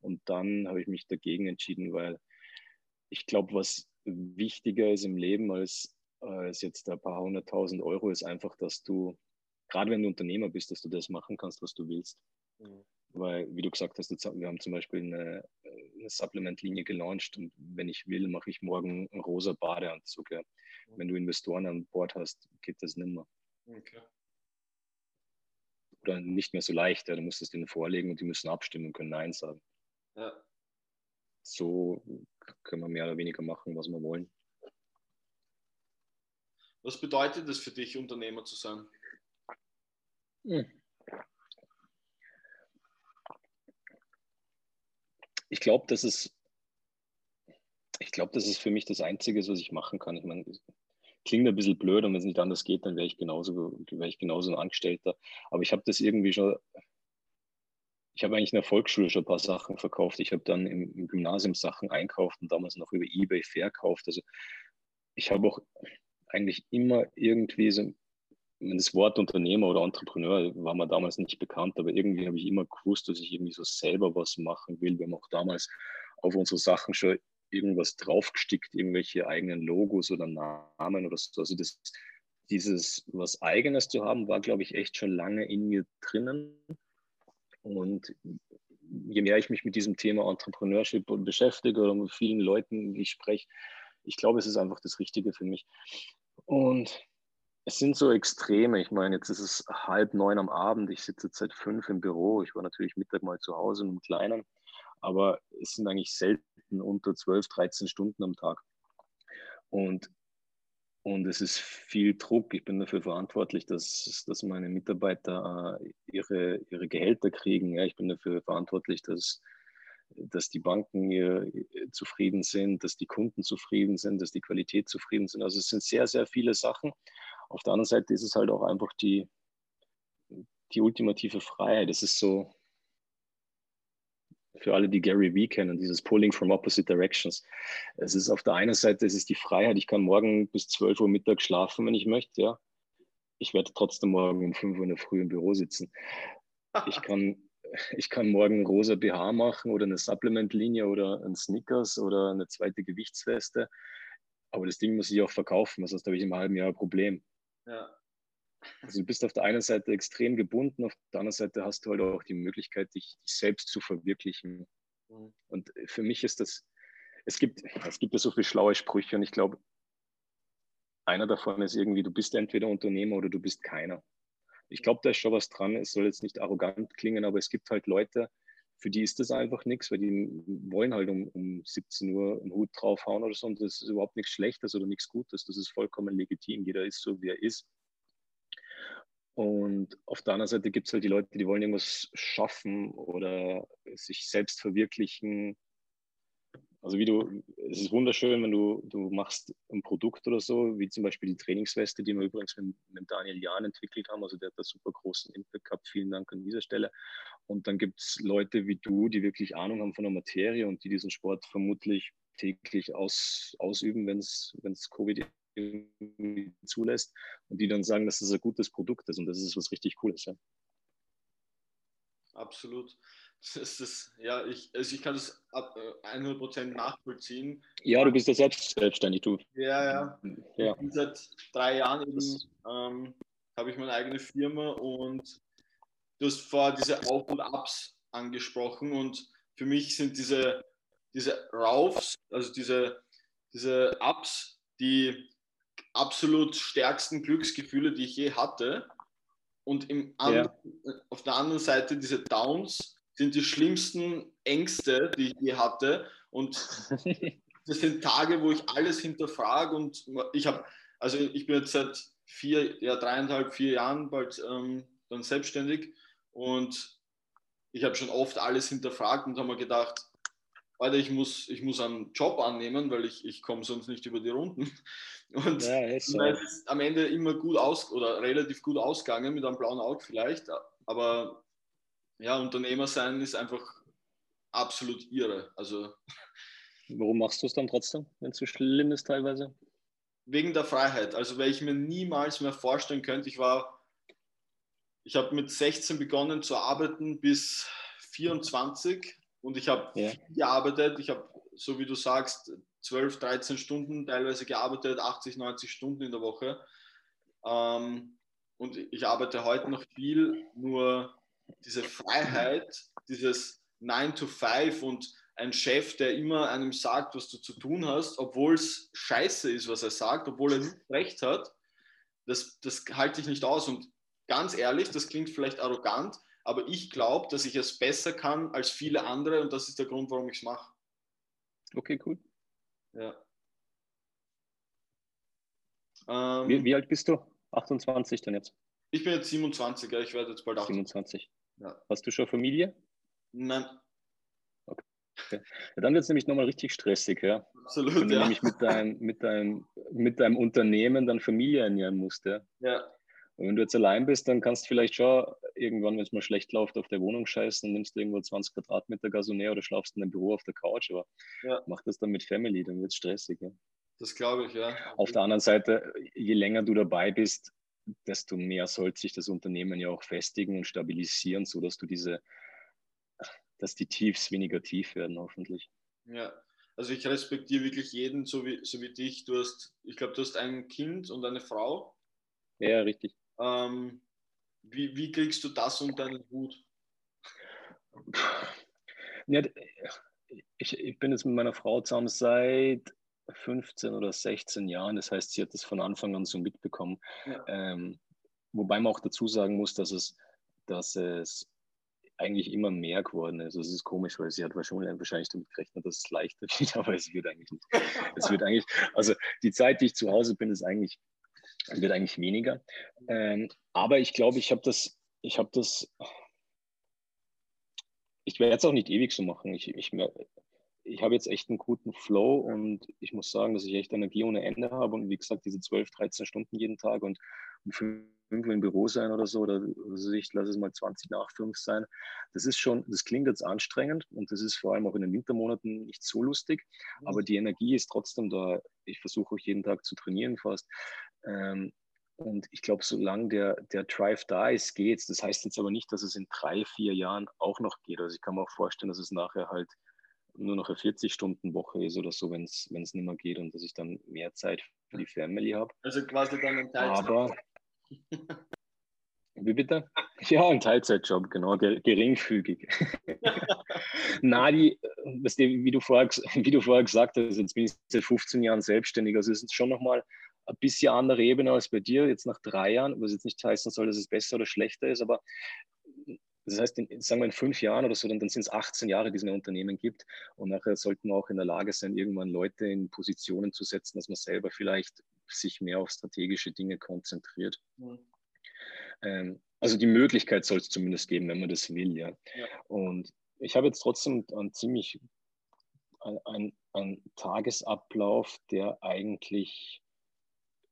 Und dann habe ich mich dagegen entschieden, weil ich glaube, was wichtiger ist im Leben als, als jetzt ein paar hunderttausend Euro, ist einfach, dass du, gerade wenn du Unternehmer bist, dass du das machen kannst, was du willst. Mhm. Weil, wie du gesagt hast, wir haben zum Beispiel eine, eine Supplement-Linie gelauncht und wenn ich will, mache ich morgen einen rosa Badeanzug. Ja. Mhm. Wenn du Investoren an Bord hast, geht das nicht mehr. Okay. Oder nicht mehr so leicht. Ja. Du musst es denen vorlegen und die müssen abstimmen und können Nein sagen. Ja. So können wir mehr oder weniger machen, was wir wollen. Was bedeutet es für dich, Unternehmer zu sein? Hm. Ich glaube, das ist, ich glaube, das ist für mich das Einzige, was ich machen kann. Ich meine, klingt ein bisschen blöd und wenn es nicht anders geht, dann wäre ich genauso, ich genauso ein Angestellter. Aber ich habe das irgendwie schon ich habe eigentlich in der Volksschule schon ein paar Sachen verkauft. Ich habe dann im, im, Gymnasium Sachen einkauft und damals noch über Ebay verkauft. Also ich habe auch eigentlich immer irgendwie so, das Wort Unternehmer oder Entrepreneur war mir damals nicht bekannt, aber irgendwie habe ich immer gewusst, dass ich irgendwie so selber was machen will. Wir haben auch damals auf unsere Sachen schon irgendwas draufgestickt, irgendwelche eigenen Logos oder Namen oder so. Also das, dieses was Eigenes zu haben, war, glaube ich, echt schon lange in mir drinnen. Und je mehr ich mich mit diesem Thema Entrepreneurship beschäftige oder mit vielen Leuten, ich spreche, ich glaube, es ist einfach das Richtige für mich. Und es sind so Extreme. Ich meine, jetzt ist es halb neun am Abend. Ich sitze seit fünf im Büro. Ich war natürlich Mittag mal zu Hause mit dem Kleinen. Aber es sind eigentlich selten unter 12, 13 Stunden am Tag. Und und es ist viel Druck. Ich bin dafür verantwortlich, dass, dass meine Mitarbeiter äh, ihre, ihre Gehälter kriegen. Ja, ich bin dafür verantwortlich, dass, dass die Banken hier zufrieden sind, dass die Kunden zufrieden sind, dass die Qualität zufrieden sind. Also es sind sehr, sehr viele Sachen. Auf der anderen Seite ist es halt auch einfach die, die ultimative Freiheit. Es ist so, für alle, die Gary Vee kennen, dieses Pulling from Opposite Directions. Es ist auf der einen Seite, es ist die Freiheit, ich kann morgen bis 12 Uhr Mittag schlafen, wenn ich möchte, ja. Ich werde trotzdem morgen um 5 Uhr in der Früh im Büro sitzen. Ich kann, ich kann morgen rosa BH machen oder eine Supplement-Linie oder ein Snickers oder eine zweite Gewichtsweste. Aber das Ding muss ich auch verkaufen, sonst habe ich im halben Jahr ein Problem. Ja. Also du bist auf der einen Seite extrem gebunden, auf der anderen Seite hast du halt auch die Möglichkeit, dich, dich selbst zu verwirklichen. Mhm. Und für mich ist das, es gibt, es gibt ja so viele schlaue Sprüche und ich glaube, einer davon ist irgendwie, du bist entweder Unternehmer oder du bist keiner. Ich glaube, da ist schon was dran. Es soll jetzt nicht arrogant klingen, aber es gibt halt Leute, für die ist das einfach nichts, weil die wollen halt um, um 17 Uhr einen Hut draufhauen oder so. Und das ist überhaupt nichts Schlechtes oder nichts Gutes. Das ist vollkommen legitim. Jeder ist so, wie er ist. Und auf der anderen Seite gibt es halt die Leute, die wollen irgendwas schaffen oder sich selbst verwirklichen. Also wie du, es ist wunderschön, wenn du, du machst ein Produkt oder so, wie zum Beispiel die Trainingsweste, die wir übrigens mit, mit Daniel Jahn entwickelt haben. Also der hat da super großen Impact gehabt. Vielen Dank an dieser Stelle. Und dann gibt es Leute wie du, die wirklich Ahnung haben von der Materie und die diesen Sport vermutlich täglich aus, ausüben, wenn es Covid zulässt und die dann sagen, dass das ein gutes Produkt ist und das ist was richtig Cooles. Ja. Absolut. Das ist, ja, ich, also ich kann das ab 100% äh, nachvollziehen. Ja, du bist ja selbst selbstständig, du. Ja, ja. ja. Seit drei Jahren eben, ähm, habe ich meine eigene Firma und du hast vorher diese Auf- und Ups angesprochen und für mich sind diese, diese Raufs, also diese, diese Ups, die absolut stärksten Glücksgefühle, die ich je hatte. Und im ja. auf der anderen Seite diese Downs sind die schlimmsten Ängste, die ich je hatte. Und das sind Tage, wo ich alles hinterfrage und ich habe, also ich bin jetzt seit vier, ja dreieinhalb, vier Jahren bald ähm, dann selbstständig und ich habe schon oft alles hinterfragt und habe mir gedacht, Alter, ich muss, ich muss einen Job annehmen, weil ich, ich komme sonst nicht über die Runden. Und ja, ist so. es ist am Ende immer gut aus oder relativ gut ausgegangen mit einem blauen Auge vielleicht. Aber ja, Unternehmer sein ist einfach absolut irre. Also, Warum machst du es dann trotzdem, wenn es so schlimm ist teilweise? Wegen der Freiheit. Also, weil ich mir niemals mehr vorstellen könnte, ich war, ich habe mit 16 begonnen zu arbeiten bis 24 und ich habe ja. gearbeitet, ich habe, so wie du sagst, 12, 13 Stunden teilweise gearbeitet, 80, 90 Stunden in der Woche. Ähm, und ich arbeite heute noch viel, nur diese Freiheit, dieses 9 to 5 und ein Chef, der immer einem sagt, was du zu tun hast, obwohl es scheiße ist, was er sagt, obwohl er nicht recht hat, das, das halte ich nicht aus. Und ganz ehrlich, das klingt vielleicht arrogant, aber ich glaube, dass ich es besser kann als viele andere und das ist der Grund, warum ich es mache. Okay, cool. Ja. Ähm, wie, wie, alt bist du? 28 dann jetzt? Ich bin jetzt 27, ja, ich werde jetzt bald 27. Ja. Hast du schon Familie? Nein. Okay. Ja, dann wird es nämlich nochmal richtig stressig, ja. Absolut, Wenn du ja. nämlich mit, dein, mit, dein, mit deinem Unternehmen dann Familie ernähren musst, ja. Ja. Und wenn du jetzt allein bist, dann kannst du vielleicht schon irgendwann, wenn es mal schlecht läuft, auf der Wohnung scheißen, und nimmst du irgendwo 20 Quadratmeter Gasonär oder schlafst in einem Büro auf der Couch. Aber ja. mach das dann mit Family, dann wird es stressig. Ja. Das glaube ich, ja. Auf der anderen Seite, je länger du dabei bist, desto mehr sollte sich das Unternehmen ja auch festigen und stabilisieren, sodass du diese, dass die Tiefs weniger tief werden, hoffentlich. Ja, also ich respektiere wirklich jeden, so wie, so wie dich. Du hast, ich glaube, du hast ein Kind und eine Frau. Ja, richtig. Ähm, wie, wie kriegst du das unter deinen Hut? Ja, ich, ich bin jetzt mit meiner Frau zusammen seit 15 oder 16 Jahren. Das heißt, sie hat das von Anfang an so mitbekommen. Ja. Ähm, wobei man auch dazu sagen muss, dass es, dass es eigentlich immer mehr geworden ist. Also es ist komisch, weil sie hat wahrscheinlich damit gerechnet, dass es leichter wird, aber es wird eigentlich nicht. Es wird eigentlich, also die Zeit, die ich zu Hause bin, ist eigentlich, wird eigentlich weniger. Ähm, aber ich glaube, ich habe das, ich habe das, ich werde es auch nicht ewig so machen. Ich, ich, ich habe jetzt echt einen guten Flow und ich muss sagen, dass ich echt Energie ohne Ende habe und wie gesagt, diese 12, 13 Stunden jeden Tag und um fünf im Büro sein oder so, oder also ich lasse es mal 20 nach 5 sein. Das ist schon, das klingt jetzt anstrengend und das ist vor allem auch in den Wintermonaten nicht so lustig, mhm. aber die Energie ist trotzdem da. Ich versuche auch jeden Tag zu trainieren fast. Ähm, und ich glaube, solange der, der Drive da ist, geht's. Das heißt jetzt aber nicht, dass es in drei, vier Jahren auch noch geht. Also ich kann mir auch vorstellen, dass es nachher halt nur noch eine 40-Stunden-Woche ist oder so, wenn es nicht mehr geht und dass ich dann mehr Zeit für die Family habe. Also quasi dann ein Teilzeit. Aber, wie bitte? Ja, ein Teilzeitjob, genau, geringfügig. Na, die, wie, du vorher, wie du vorher gesagt hast, jetzt bin ich seit 15 Jahren selbstständig, also es ist schon nochmal ein bisschen andere Ebene als bei dir, jetzt nach drei Jahren, was jetzt nicht heißen soll, dass es besser oder schlechter ist, aber das heißt, in, sagen wir in fünf Jahren oder so, dann, dann sind es 18 Jahre, die es ein Unternehmen gibt. Und nachher sollten wir auch in der Lage sein, irgendwann Leute in Positionen zu setzen, dass man selber vielleicht sich mehr auf strategische Dinge konzentriert. Mhm. Ähm, also die Möglichkeit soll es zumindest geben, wenn man das will, ja. ja. Und ich habe jetzt trotzdem einen ziemlich ein, ein Tagesablauf, der eigentlich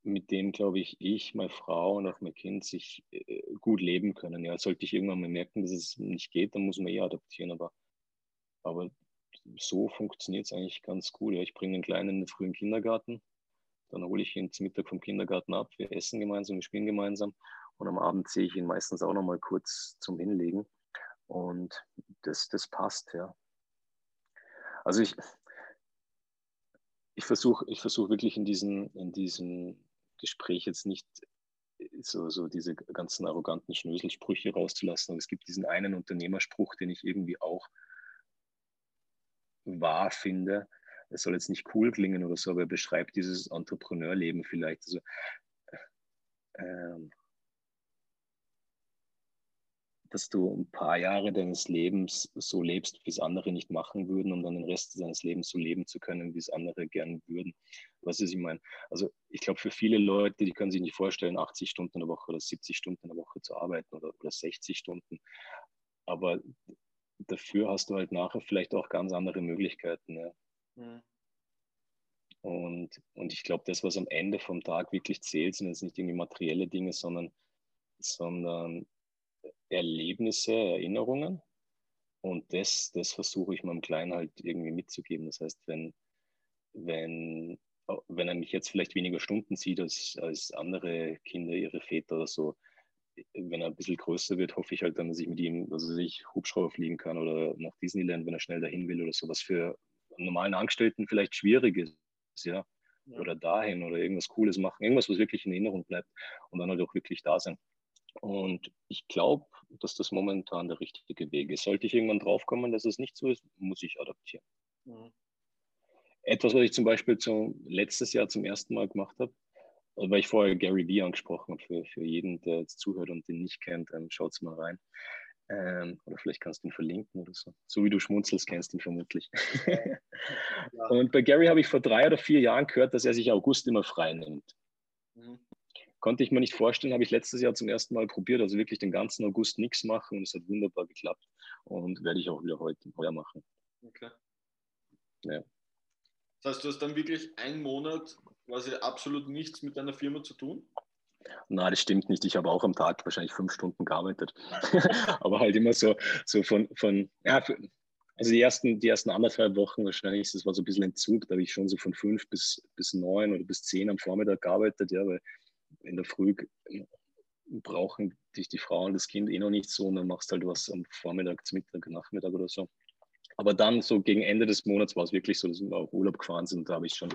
mit dem, glaube ich, ich, meine Frau und auch mein Kind sich äh, gut leben können. Ja, sollte ich irgendwann mal merken, dass es nicht geht, dann muss man eh adaptieren. Aber, aber so funktioniert es eigentlich ganz gut. Ja, ich bringe den Kleinen in den frühen Kindergarten, dann hole ich ihn zum Mittag vom Kindergarten ab, wir essen gemeinsam, wir spielen gemeinsam und am Abend sehe ich ihn meistens auch noch mal kurz zum Hinlegen. Und das, das passt, ja. Also ich, ich versuche ich versuch wirklich in diesen, in diesen Gespräch jetzt nicht äh, so, so diese ganzen arroganten Schnöselsprüche rauszulassen. Aber es gibt diesen einen Unternehmerspruch, den ich irgendwie auch wahr finde. Es soll jetzt nicht cool klingen oder so, aber er beschreibt dieses Entrepreneurleben vielleicht. Also, äh, ähm, dass du ein paar Jahre deines Lebens so lebst, wie es andere nicht machen würden, um dann den Rest seines Lebens so leben zu können, wie es andere gern würden. Was ist, ich meine? Also ich glaube, für viele Leute, die können sich nicht vorstellen, 80 Stunden in der Woche oder 70 Stunden in der Woche zu arbeiten oder, oder 60 Stunden. Aber dafür hast du halt nachher vielleicht auch ganz andere Möglichkeiten. Ja. Mhm. Und, und ich glaube, das, was am Ende vom Tag wirklich zählt, sind jetzt nicht irgendwie materielle Dinge, sondern, sondern Erlebnisse, Erinnerungen. Und das, das versuche ich meinem Kleinen halt irgendwie mitzugeben. Das heißt, wenn, wenn, wenn er mich jetzt vielleicht weniger Stunden sieht als, als andere Kinder, ihre Väter oder so, wenn er ein bisschen größer wird, hoffe ich halt dann, dass ich mit ihm, also ich Hubschrauber fliegen kann oder nach Disneyland, wenn er schnell dahin will oder so, was für einen normalen Angestellten vielleicht schwierig ist, ja. ja. Oder dahin oder irgendwas Cooles machen, irgendwas, was wirklich in Erinnerung bleibt und dann halt auch wirklich da sein. Und ich glaube, dass das momentan der richtige Weg ist. Sollte ich irgendwann draufkommen, dass es nicht so ist, muss ich adaptieren. Mhm. Etwas, was ich zum Beispiel zum, letztes Jahr zum ersten Mal gemacht habe, weil ich vorher Gary Vee angesprochen habe, für, für jeden, der jetzt zuhört und den nicht kennt, dann schaut mal rein. Ähm, oder vielleicht kannst du ihn verlinken oder so. So wie du schmunzelst, kennst du ihn vermutlich. ja. Und bei Gary habe ich vor drei oder vier Jahren gehört, dass er sich August immer frei nimmt. Mhm. Konnte ich mir nicht vorstellen, habe ich letztes Jahr zum ersten Mal probiert, also wirklich den ganzen August nichts machen und es hat wunderbar geklappt und werde ich auch wieder heute heuer machen. Okay. Ja. Das heißt, du hast dann wirklich einen Monat quasi absolut nichts mit deiner Firma zu tun? Na, das stimmt nicht. Ich habe auch am Tag wahrscheinlich fünf Stunden gearbeitet. Aber halt immer so, so von, von ja, also die ersten, die ersten anderthalb Wochen wahrscheinlich, das war so ein bisschen Entzug, da habe ich schon so von fünf bis, bis neun oder bis zehn am Vormittag gearbeitet, ja, weil in der Früh brauchen dich die Frau und das Kind eh noch nicht so und dann machst du halt was am Vormittag, zum Mittag, Nachmittag oder so. Aber dann so gegen Ende des Monats war es wirklich so, dass wir auch Urlaub gefahren sind. Da habe ich schon,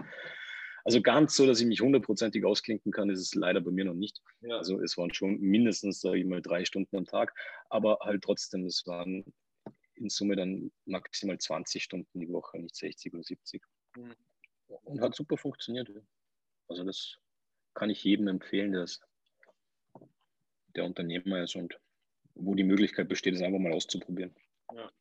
also ganz so, dass ich mich hundertprozentig ausklinken kann, ist es leider bei mir noch nicht. Ja. Also es waren schon mindestens, sage ich mal, drei Stunden am Tag, aber halt trotzdem, es waren in Summe dann maximal 20 Stunden die Woche, nicht 60 oder 70. Mhm. Und hat super funktioniert. Also das kann ich jedem empfehlen, der, der Unternehmer ist und wo die Möglichkeit besteht, es einfach mal auszuprobieren. Ja.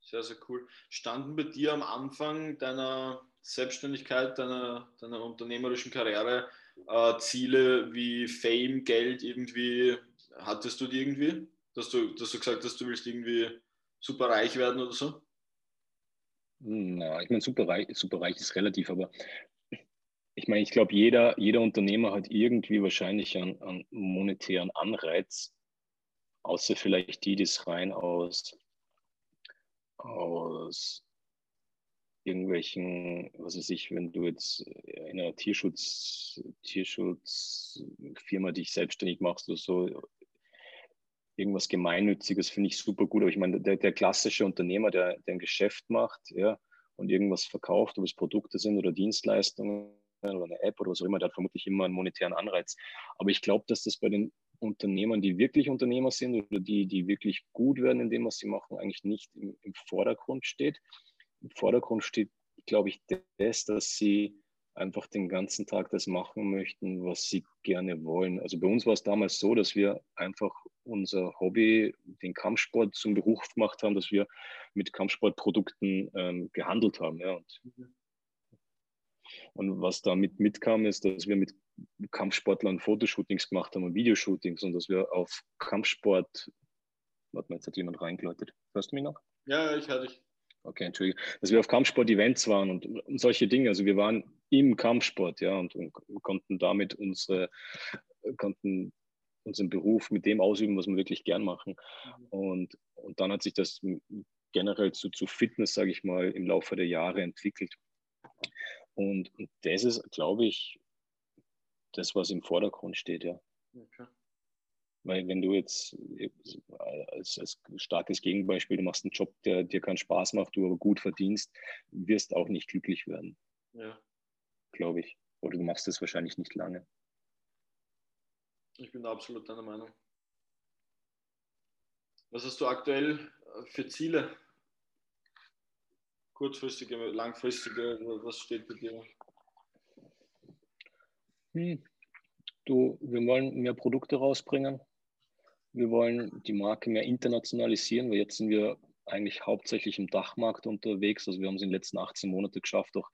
Sehr, sehr cool. Standen bei dir am Anfang deiner Selbstständigkeit, deiner, deiner unternehmerischen Karriere äh, Ziele wie Fame, Geld irgendwie, hattest du die irgendwie? Dass du, dass du gesagt hast, du willst irgendwie super reich werden oder so? Na, ich meine, super reich, super reich ist relativ, aber ich meine, ich glaube, jeder, jeder Unternehmer hat irgendwie wahrscheinlich einen, einen monetären Anreiz, außer vielleicht die, die es rein aus, aus irgendwelchen, was weiß ich, wenn du jetzt in einer Tierschutz, Tierschutzfirma dich selbstständig machst oder so, irgendwas Gemeinnütziges finde ich super gut. Aber ich meine, der, der klassische Unternehmer, der, der ein Geschäft macht, ja, und irgendwas verkauft, ob es Produkte sind oder Dienstleistungen oder eine App oder was auch immer, der hat vermutlich immer einen monetären Anreiz. Aber ich glaube, dass das bei den Unternehmern, die wirklich Unternehmer sind oder die, die wirklich gut werden in dem, was sie machen, eigentlich nicht im, im Vordergrund steht. Im Vordergrund steht, glaube ich, das, dass sie einfach den ganzen Tag das machen möchten, was sie gerne wollen. Also bei uns war es damals so, dass wir einfach unser Hobby, den Kampfsport zum Beruf gemacht haben, dass wir mit Kampfsportprodukten ähm, gehandelt haben. Ja. Und, und was damit mitkam, ist, dass wir mit Kampfsportlern Fotoshootings gemacht haben und Videoshootings und dass wir auf Kampfsport, warte mal, jetzt hat jemand reingeläutet. Hörst du mich noch? Ja, ich höre dich. Okay, Entschuldigung. Dass wir auf Kampfsport-Events waren und, und, solche Dinge. Also wir waren im Kampfsport, ja, und, und konnten damit unsere, konnten unseren Beruf mit dem ausüben, was wir wirklich gern machen. Und, und dann hat sich das generell zu, zu Fitness, sage ich mal, im Laufe der Jahre entwickelt. Und, und das ist, glaube ich, das, was im Vordergrund steht, ja. Okay. Weil wenn du jetzt als, als, starkes Gegenbeispiel, du machst einen Job, der dir keinen Spaß macht, du aber gut verdienst, wirst auch nicht glücklich werden. Ja. Glaube ich. Oder du machst es wahrscheinlich nicht lange. Ich bin da absolut deiner Meinung. Was hast du aktuell äh, für Ziele? Kurzfristige, langfristige, was steht bei dir? Hm. Du, wir wollen mehr Produkte rausbringen. Wir wollen die Marke mehr internationalisieren, weil jetzt sind wir eigentlich hauptsächlich im Dachmarkt unterwegs. Also wir haben es in den letzten 18 Monaten geschafft, auch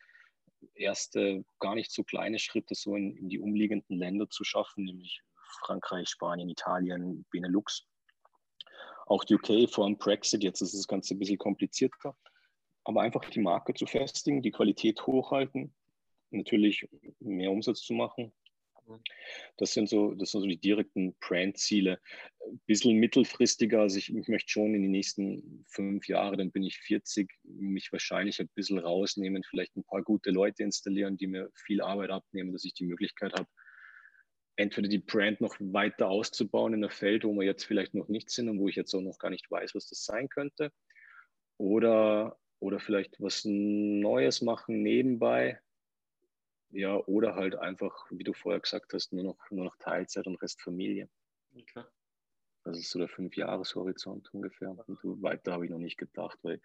erste gar nicht so kleine Schritte so in, in die umliegenden Länder zu schaffen, nämlich Frankreich, Spanien, Italien, Benelux. Auch UK vor dem Brexit, jetzt ist das Ganze ein bisschen komplizierter. Aber einfach die Marke zu festigen, die Qualität hochhalten, natürlich mehr Umsatz zu machen das sind so, das sind so die direkten Brand-Ziele. Ein bisschen mittelfristiger, also ich, ich, möchte schon in den nächsten fünf Jahren, dann bin ich 40, mich wahrscheinlich ein bisschen rausnehmen, vielleicht ein paar gute Leute installieren, die mir viel Arbeit abnehmen, dass ich die Möglichkeit habe, entweder die Brand noch weiter auszubauen in einem Feld, wo wir jetzt vielleicht noch nicht sind und wo ich jetzt auch noch gar nicht weiß, was das sein könnte. Oder, oder vielleicht was Neues machen nebenbei, ja, oder halt einfach, wie du vorher gesagt hast, nur noch, nur noch Teilzeit und Rest Familie. Okay. Das ist so der Fünf-Jahres-Horizont ungefähr. Und weiter habe ich noch nicht gedacht, weil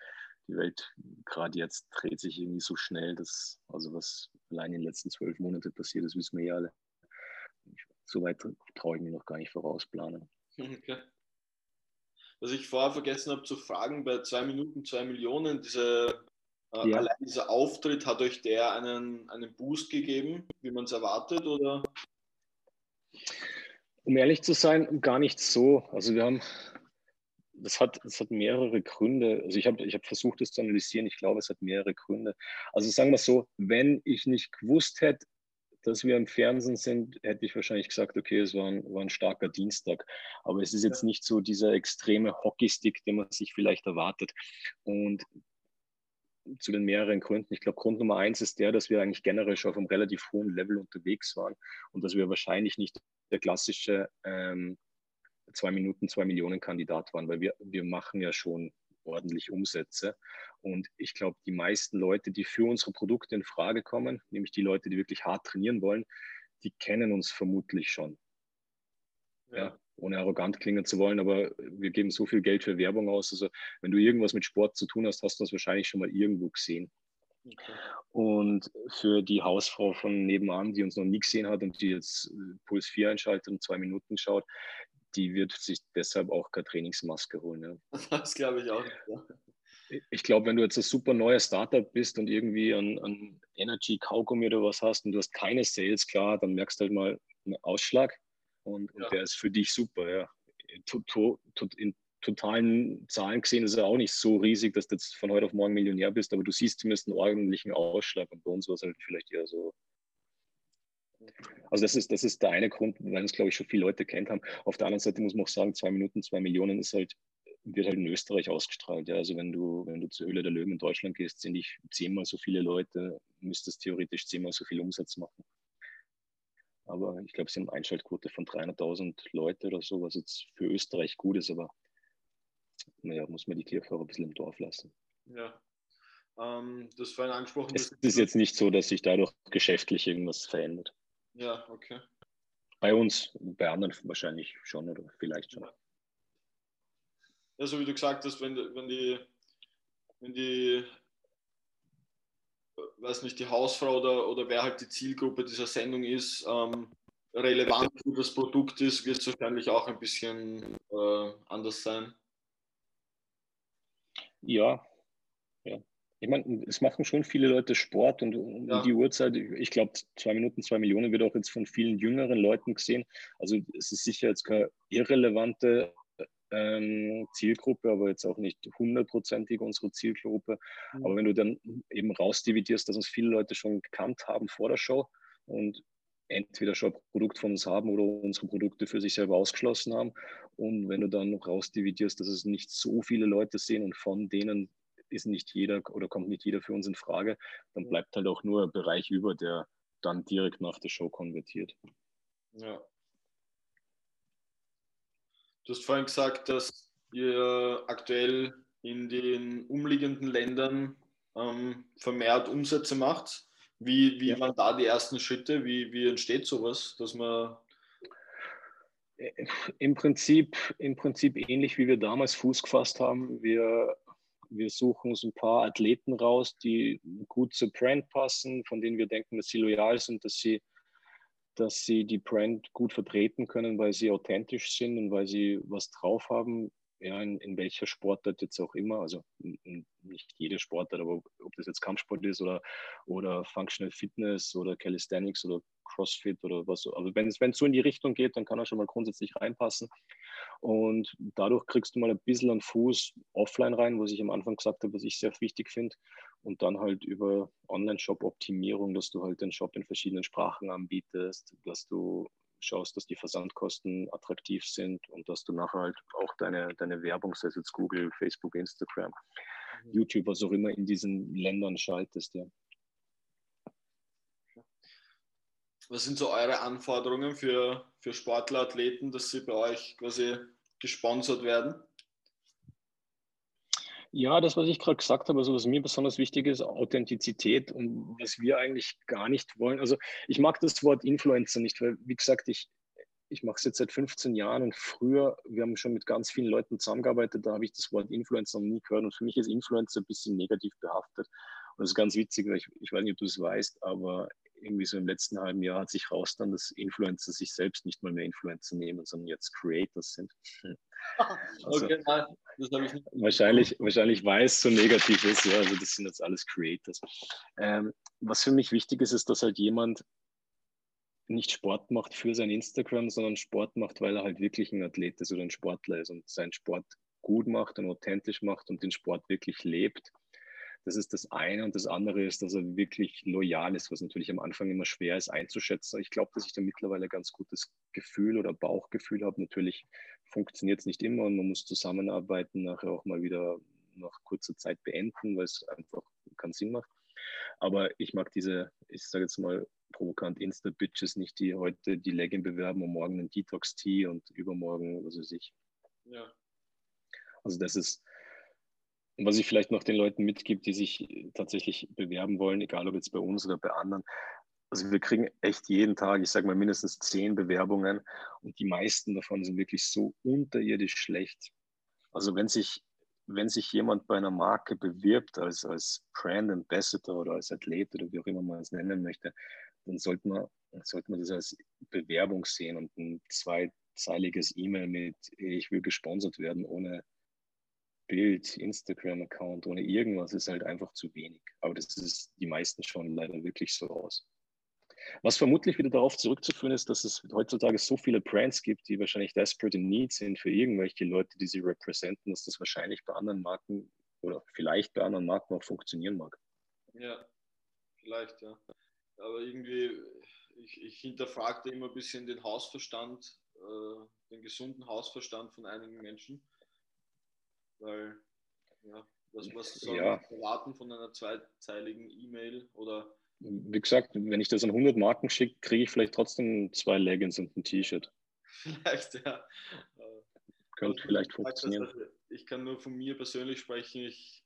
die Welt gerade jetzt dreht sich irgendwie so schnell, dass, also was allein in den letzten zwölf Monaten passiert ist, wissen wir ja alle. So weit traue ich mir noch gar nicht vorausplanen. Okay. Was ich vorher vergessen habe zu fragen, bei zwei Minuten, zwei Millionen, diese äh, ja. Allein dieser Auftritt, hat euch der einen, einen Boost gegeben, wie man es erwartet? Oder? Um ehrlich zu sein, gar nicht so. Also wir haben, das hat, das hat mehrere Gründe. Also ich habe ich hab versucht, das zu analysieren. Ich glaube, es hat mehrere Gründe. Also sagen wir so, wenn ich nicht gewusst hätte, dass wir im Fernsehen sind, hätte ich wahrscheinlich gesagt, okay, es war ein, war ein starker Dienstag. Aber es ist jetzt nicht so dieser extreme Hockeystick, den man sich vielleicht erwartet. Und zu den mehreren Gründen. Ich glaube, Grund Nummer eins ist der, dass wir eigentlich generell schon auf einem relativ hohen Level unterwegs waren und dass wir wahrscheinlich nicht der klassische ähm, zwei Minuten, zwei Millionen Kandidat waren, weil wir, wir machen ja schon ordentlich Umsätze. Und ich glaube, die meisten Leute, die für unsere Produkte in Frage kommen, nämlich die Leute, die wirklich hart trainieren wollen, die kennen uns vermutlich schon. Ja. ja ohne arrogant klingen zu wollen, aber wir geben so viel Geld für Werbung aus. Also wenn du irgendwas mit Sport zu tun hast, hast du das wahrscheinlich schon mal irgendwo gesehen. Okay. Und für die Hausfrau von nebenan, die uns noch nie gesehen hat und die jetzt äh, Puls 4 einschaltet und zwei Minuten schaut, die wird sich deshalb auch keine Trainingsmaske holen. Ja. Das glaube ich auch. Ja. Ich glaube, wenn du jetzt ein super neues Startup bist und irgendwie ein, ein Energy Kaugummi oder was hast und du hast keine Sales, klar, dann merkst du halt mal einen Ausschlag und, und der ist für dich super. Ja. In totalen Zahlen gesehen ist er auch nicht so riesig, dass du jetzt von heute auf morgen Millionär bist, aber du siehst zumindest einen ordentlichen Ausschlag und bei uns war es halt vielleicht eher so also das ist, das ist der eine Grund, weil es, glaube ich, schon viele Leute kennt haben. Auf der anderen Seite muss man auch sagen, zwei Minuten, zwei Millionen ist halt, wird halt in Österreich ausgestrahlt. Ja. Also wenn du, wenn du zur Höhle der Löwen in Deutschland gehst, sind ich zehnmal so viele Leute, müsstest theoretisch zehnmal so viel Umsatz machen. Aber ich glaube, sie haben eine Einschaltquote von 300.000 Leute oder so, was jetzt für Österreich gut ist, aber naja, muss man die Tierfahrer ein bisschen im Dorf lassen. Ja. Ähm, das vorhin angesprochen. Es ist jetzt nicht so, dass sich dadurch geschäftlich irgendwas verändert. Ja, okay. Bei uns, bei anderen wahrscheinlich schon oder vielleicht schon. Ja, so wie du gesagt hast, wenn, wenn die, wenn die, weiß nicht, die Hausfrau oder, oder wer halt die Zielgruppe dieser Sendung ist, ähm, relevant für das Produkt ist, wird es wahrscheinlich auch ein bisschen äh, anders sein. Ja, ich meine, es machen schon viele Leute Sport und um ja. die Uhrzeit, ich glaube, zwei Minuten, zwei Millionen wird auch jetzt von vielen jüngeren Leuten gesehen. Also es ist sicher jetzt keine irrelevante ähm, Zielgruppe, aber jetzt auch nicht hundertprozentig unsere Zielgruppe. Mhm. Aber wenn du dann eben rausdividierst, dass uns viele Leute schon gekannt haben vor der Show und entweder schon ein Produkt von uns haben oder unsere Produkte für sich selber ausgeschlossen haben. Und wenn du dann rausdividierst, dass es nicht so viele Leute sehen und von denen ist nicht jeder oder kommt nicht jeder für uns in Frage, dann bleibt halt auch nur ein Bereich über, der dann direkt nach der Show konvertiert. Ja. Du hast vorhin gesagt, dass ihr aktuell in den umliegenden Ländern ähm, vermehrt Umsätze macht. Wie, wie ja. waren da die ersten Schritte? Wie, wie entsteht sowas, dass man im Prinzip, Im Prinzip ähnlich wie wir damals Fuß gefasst haben. Wir wir suchen uns ein paar Athleten raus, die gut zur Brand passen, von denen wir denken, dass sie loyal sind, dass sie, dass sie die Brand gut vertreten können, weil sie authentisch sind und weil sie was drauf haben, ja, in, in welcher Sportart jetzt auch immer, also nicht jede Sportart, aber ob das jetzt Kampfsport ist oder, oder Functional Fitness oder Calisthenics oder CrossFit oder was. Also wenn es, wenn es so in die Richtung geht, dann kann er schon mal grundsätzlich reinpassen. Und dadurch kriegst du mal ein bisschen einen Fuß offline rein, was ich am Anfang gesagt habe, was ich sehr wichtig finde. Und dann halt über Online-Shop-Optimierung, dass du halt den Shop in verschiedenen Sprachen anbietest, dass du schaust, dass die Versandkosten attraktiv sind und dass du nachher halt auch deine, deine Werbung, sei es jetzt Google, Facebook, Instagram, mhm. YouTube, was auch immer in diesen Ländern schaltest. Ja. Was sind so eure Anforderungen für, für Sportler, Athleten, dass sie bei euch quasi gesponsert werden? Ja, das, was ich gerade gesagt habe, also was mir besonders wichtig ist, Authentizität und was wir eigentlich gar nicht wollen. Also ich mag das Wort Influencer nicht, weil, wie gesagt, ich, ich mache es jetzt seit 15 Jahren und früher, wir haben schon mit ganz vielen Leuten zusammengearbeitet, da habe ich das Wort Influencer noch nie gehört und für mich ist Influencer ein bisschen negativ behaftet. Und das ist ganz witzig, weil ich, ich weiß nicht, ob du es weißt, aber irgendwie so im letzten halben Jahr hat sich raus dann, dass Influencer sich selbst nicht mal mehr Influencer nehmen, sondern jetzt Creators sind. Also, okay. Wahrscheinlich, wahrscheinlich weil es so negativ ist, ja, also das sind jetzt alles Creators. Ähm, was für mich wichtig ist, ist, dass halt jemand nicht Sport macht für sein Instagram, sondern Sport macht, weil er halt wirklich ein Athlet ist oder ein Sportler ist und seinen Sport gut macht und authentisch macht und den Sport wirklich lebt das ist das eine. Und das andere ist, dass er wirklich loyal ist, was natürlich am Anfang immer schwer ist einzuschätzen. Ich glaube, dass ich da mittlerweile ein ganz gutes Gefühl oder Bauchgefühl habe. Natürlich funktioniert es nicht immer und man muss zusammenarbeiten, nachher auch mal wieder nach kurzer Zeit beenden, weil es einfach keinen Sinn macht. Aber ich mag diese, ich sage jetzt mal provokant Insta-Bitches nicht, die heute die Legging bewerben und morgen einen Detox-Tee und übermorgen, was weiß ich. Ja. Also das ist, und was ich vielleicht noch den Leuten mitgebe, die sich tatsächlich bewerben wollen, egal ob jetzt bei uns oder bei anderen, also wir kriegen echt jeden Tag, ich sage mal mindestens zehn Bewerbungen und die meisten davon sind wirklich so unterirdisch schlecht. Also wenn sich, wenn sich jemand bei einer Marke bewirbt als, als Brand Ambassador oder als Athlet oder wie auch immer man es nennen möchte, dann sollte man, sollte man das als Bewerbung sehen und ein zwei, zeiliges E-Mail mit, ich will gesponsert werden, ohne Bild, Instagram-Account, ohne irgendwas, ist halt einfach zu wenig. Aber das ist die meisten schon leider wirklich so aus. Was vermutlich wieder darauf zurückzuführen ist, dass es heutzutage so viele Brands gibt, die wahrscheinlich desperate in need sind für irgendwelche Leute, die sie repräsentieren, dass das wahrscheinlich bei anderen Marken oder vielleicht bei anderen Marken auch funktionieren mag. Ja, vielleicht, ja. Aber irgendwie, ich, ich hinterfragte immer ein bisschen den Hausverstand, äh, den gesunden Hausverstand von einigen Menschen. Weil, ja, was, was soll ja. erwarten von einer zweiteiligen E-Mail oder wie gesagt, wenn ich das an 100 Marken schicke, kriege ich vielleicht trotzdem zwei Leggings und ein T-Shirt. Vielleicht, ja. Könnte vielleicht funktionieren. Also, ich kann nur von mir persönlich sprechen. Ich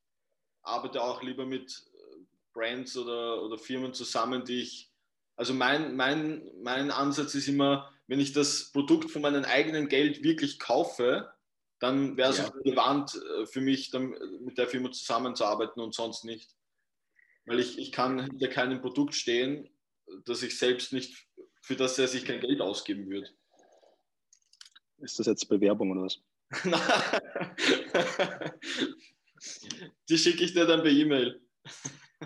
arbeite auch lieber mit äh, Brands oder, oder Firmen zusammen, die ich. Also mein, mein, mein Ansatz ist immer, wenn ich das Produkt von meinem eigenen Geld wirklich kaufe, dann wäre es ja. relevant äh, für mich, dann mit der Firma zusammenzuarbeiten und sonst nicht. Weil ich, ich kann hinter keinem Produkt stehen, das ich selbst nicht, für das er sich kein Geld ausgeben wird. Ist das jetzt Bewerbung oder was? Die schicke ich dir dann per E-Mail.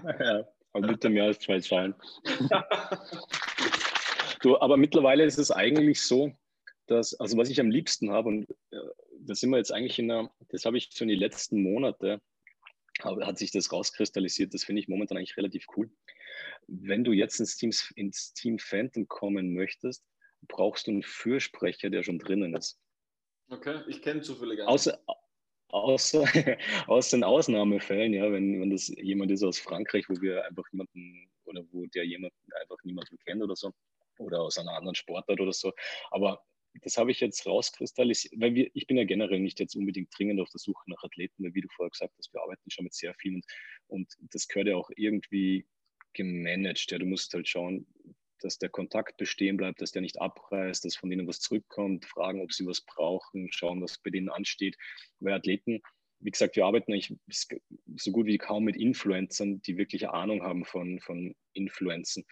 Ja, aber bitte mehr als zwei Zahlen. du, aber mittlerweile ist es eigentlich so, dass, also was ich am liebsten habe, und äh, da sind wir jetzt eigentlich in einer, das habe ich schon die letzten Monate hat sich das rauskristallisiert. Das finde ich momentan eigentlich relativ cool. Wenn du jetzt ins Team, ins Team Phantom kommen möchtest, brauchst du einen Fürsprecher, der schon drinnen ist. Okay, ich kenne zufällig einen. Außer, außer aus den Ausnahmefällen, ja, wenn, wenn das jemand ist aus Frankreich, wo wir einfach jemanden oder wo der jemanden einfach niemanden kennt oder so, oder aus einer anderen Sportart oder so. Aber das habe ich jetzt rauskristallisiert, weil wir, ich bin ja generell nicht jetzt unbedingt dringend auf der Suche nach Athleten, wie du vorher gesagt hast, wir arbeiten schon mit sehr vielen und das gehört ja auch irgendwie gemanagt. Ja, du musst halt schauen, dass der Kontakt bestehen bleibt, dass der nicht abreißt, dass von denen was zurückkommt, fragen, ob sie was brauchen, schauen, was bei denen ansteht. Weil Athleten, wie gesagt, wir arbeiten eigentlich so gut wie kaum mit Influencern, die wirklich Ahnung haben von, von Influenzen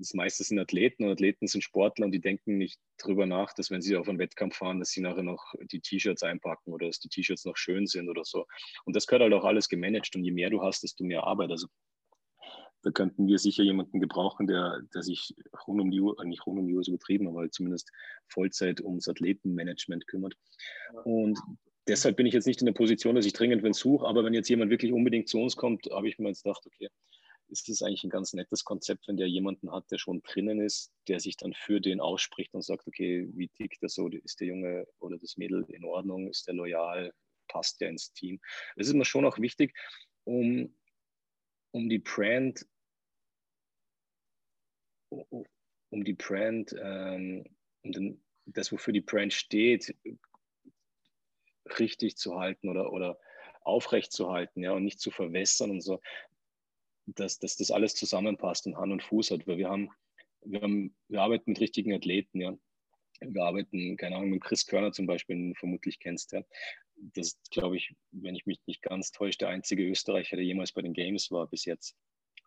das meiste sind Athleten und Athleten sind Sportler und die denken nicht drüber nach, dass wenn sie auf einen Wettkampf fahren, dass sie nachher noch die T-Shirts einpacken oder dass die T-Shirts noch schön sind oder so. Und das gehört halt auch alles gemanagt und je mehr du hast, desto mehr Arbeit. Also da könnten wir sicher jemanden gebrauchen, der, der sich rund um die Uhr, nicht rund um die Uhr ist übertrieben, aber zumindest Vollzeit ums Athletenmanagement kümmert. Und deshalb bin ich jetzt nicht in der Position, dass ich dringend wenn suche, aber wenn jetzt jemand wirklich unbedingt zu uns kommt, habe ich mir jetzt gedacht, okay, ist es eigentlich ein ganz nettes Konzept, wenn der jemanden hat, der schon drinnen ist, der sich dann für den ausspricht und sagt, okay, wie tickt das so? Ist der Junge oder das Mädel in Ordnung? Ist der loyal? Passt der ins Team? Das ist mir schon auch wichtig, um, um die Brand, um die Brand, ähm, um den, das, wofür die Brand steht, richtig zu halten oder, oder aufrecht zu halten, ja, und nicht zu verwässern und so dass, dass das alles zusammenpasst und Hand und Fuß hat, weil wir haben, wir haben, wir arbeiten mit richtigen Athleten, ja. Wir arbeiten, keine Ahnung, mit Chris Körner zum Beispiel, den du vermutlich kennst, ja. Das ist, glaube ich, wenn ich mich nicht ganz täusche, der einzige Österreicher, der jemals bei den Games war bis jetzt,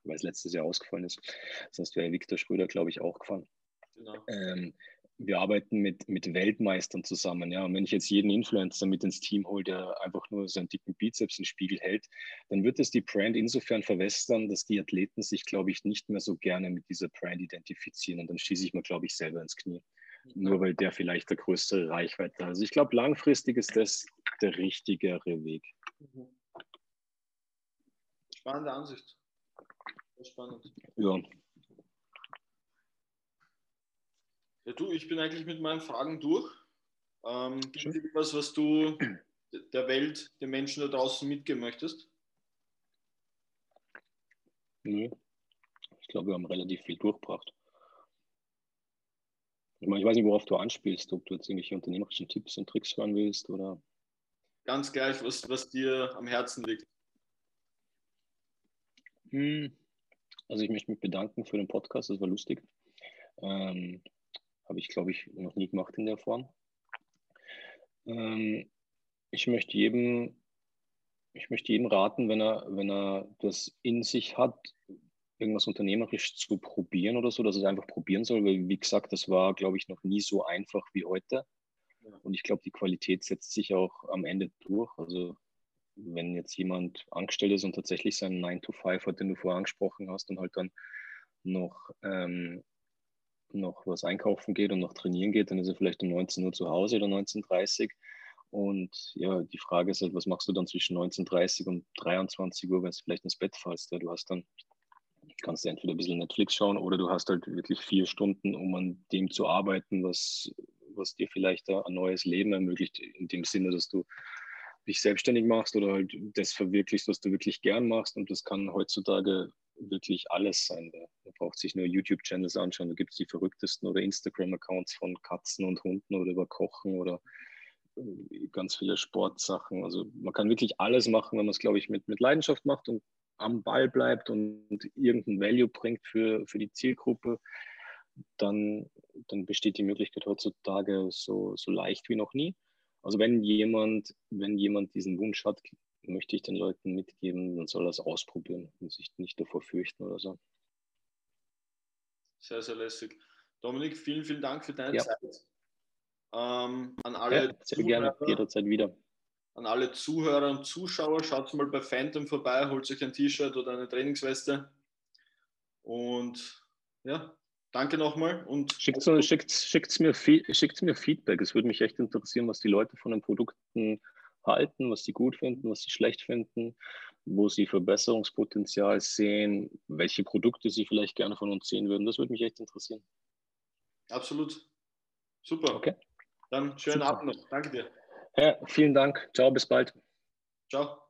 weil es letztes Jahr ausgefallen ist. Sonst wäre Viktor Schröder, glaube ich, auch gefahren. Genau. Ähm, wir arbeiten mit, mit Weltmeistern zusammen. Ja. Und wenn ich jetzt jeden Influencer mit ins Team hole, der einfach nur seinen dicken Bizeps in den Spiegel hält, dann wird es die Brand insofern verwässern, dass die Athleten sich, glaube ich, nicht mehr so gerne mit dieser Brand identifizieren. Und dann schieße ich mir, glaube ich, selber ins Knie. Nur weil der vielleicht der größere Reichweite hat. Also ich glaube, langfristig ist das der richtigere Weg. Mhm. Spannende Ansicht. Spannend. Ja. Ja, du, ich bin eigentlich mit meinen Fragen durch. Ähm, Gibt es irgendwas, was du der Welt, den Menschen da draußen mitgeben möchtest? Nö. Ich glaube, wir haben relativ viel durchgebracht. Ich, meine, ich weiß nicht, worauf du anspielst, ob du jetzt irgendwelche unternehmerischen Tipps und Tricks hören willst oder. Ganz gleich, was, was dir am Herzen liegt. Hm. Also ich möchte mich bedanken für den Podcast, das war lustig. Ähm, habe ich, glaube ich, noch nie gemacht in der Form. Ähm, ich möchte jedem, ich möchte jedem raten, wenn er, wenn er das in sich hat, irgendwas unternehmerisch zu probieren oder so, dass er es einfach probieren soll, weil wie gesagt, das war, glaube ich, noch nie so einfach wie heute. Und ich glaube, die Qualität setzt sich auch am Ende durch. Also wenn jetzt jemand angestellt ist und tatsächlich seinen 9 to 5 hat, den du vorher angesprochen hast, und halt dann noch, ähm, noch was einkaufen geht und noch trainieren geht, dann ist er vielleicht um 19 Uhr zu Hause oder 19.30 Uhr. Und ja, die Frage ist halt, was machst du dann zwischen 19.30 Uhr und 23 Uhr, wenn du vielleicht ins Bett fallst? Ja, du hast dann, kannst du entweder ein bisschen Netflix schauen oder du hast halt wirklich vier Stunden, um an dem zu arbeiten, was, was dir vielleicht ein neues Leben ermöglicht, in dem Sinne, dass du dich selbstständig machst oder halt das verwirklichst, was du wirklich gern machst. Und das kann heutzutage wirklich alles sein. Man braucht sich nur YouTube-Channels anschauen, da gibt es die verrücktesten oder Instagram-Accounts von Katzen und Hunden oder über Kochen oder äh, ganz viele Sportsachen. Also man kann wirklich alles machen, wenn man es, glaube ich, mit, mit Leidenschaft macht und am Ball bleibt und, und irgendein Value bringt für, für die Zielgruppe, dann, dann besteht die Möglichkeit heutzutage so, so leicht wie noch nie. Also wenn jemand, wenn jemand diesen Wunsch hat, möchte ich den Leuten mitgeben, dann soll er es ausprobieren und sich nicht davor fürchten oder so. Sehr, sehr lässig. Dominik, vielen, vielen Dank für deine ja. Zeit. Ähm, an alle ja, sehr gerne, jederzeit wieder. An alle Zuhörer und Zuschauer, schaut mal bei Phantom vorbei, holt euch ein T-Shirt oder eine Trainingsweste. Und ja, danke nochmal. Und schickt, schickt, mir, schickt mir Feedback. Es würde mich echt interessieren, was die Leute von den Produkten halten, was sie gut finden, was sie schlecht finden, wo sie Verbesserungspotenzial sehen, welche Produkte sie vielleicht gerne von uns sehen würden. Das würde mich echt interessieren. Absolut. Super. Okay. Dann schönen Super. Abend noch. Danke dir. Ja, vielen Dank. Ciao, bis bald. Ciao.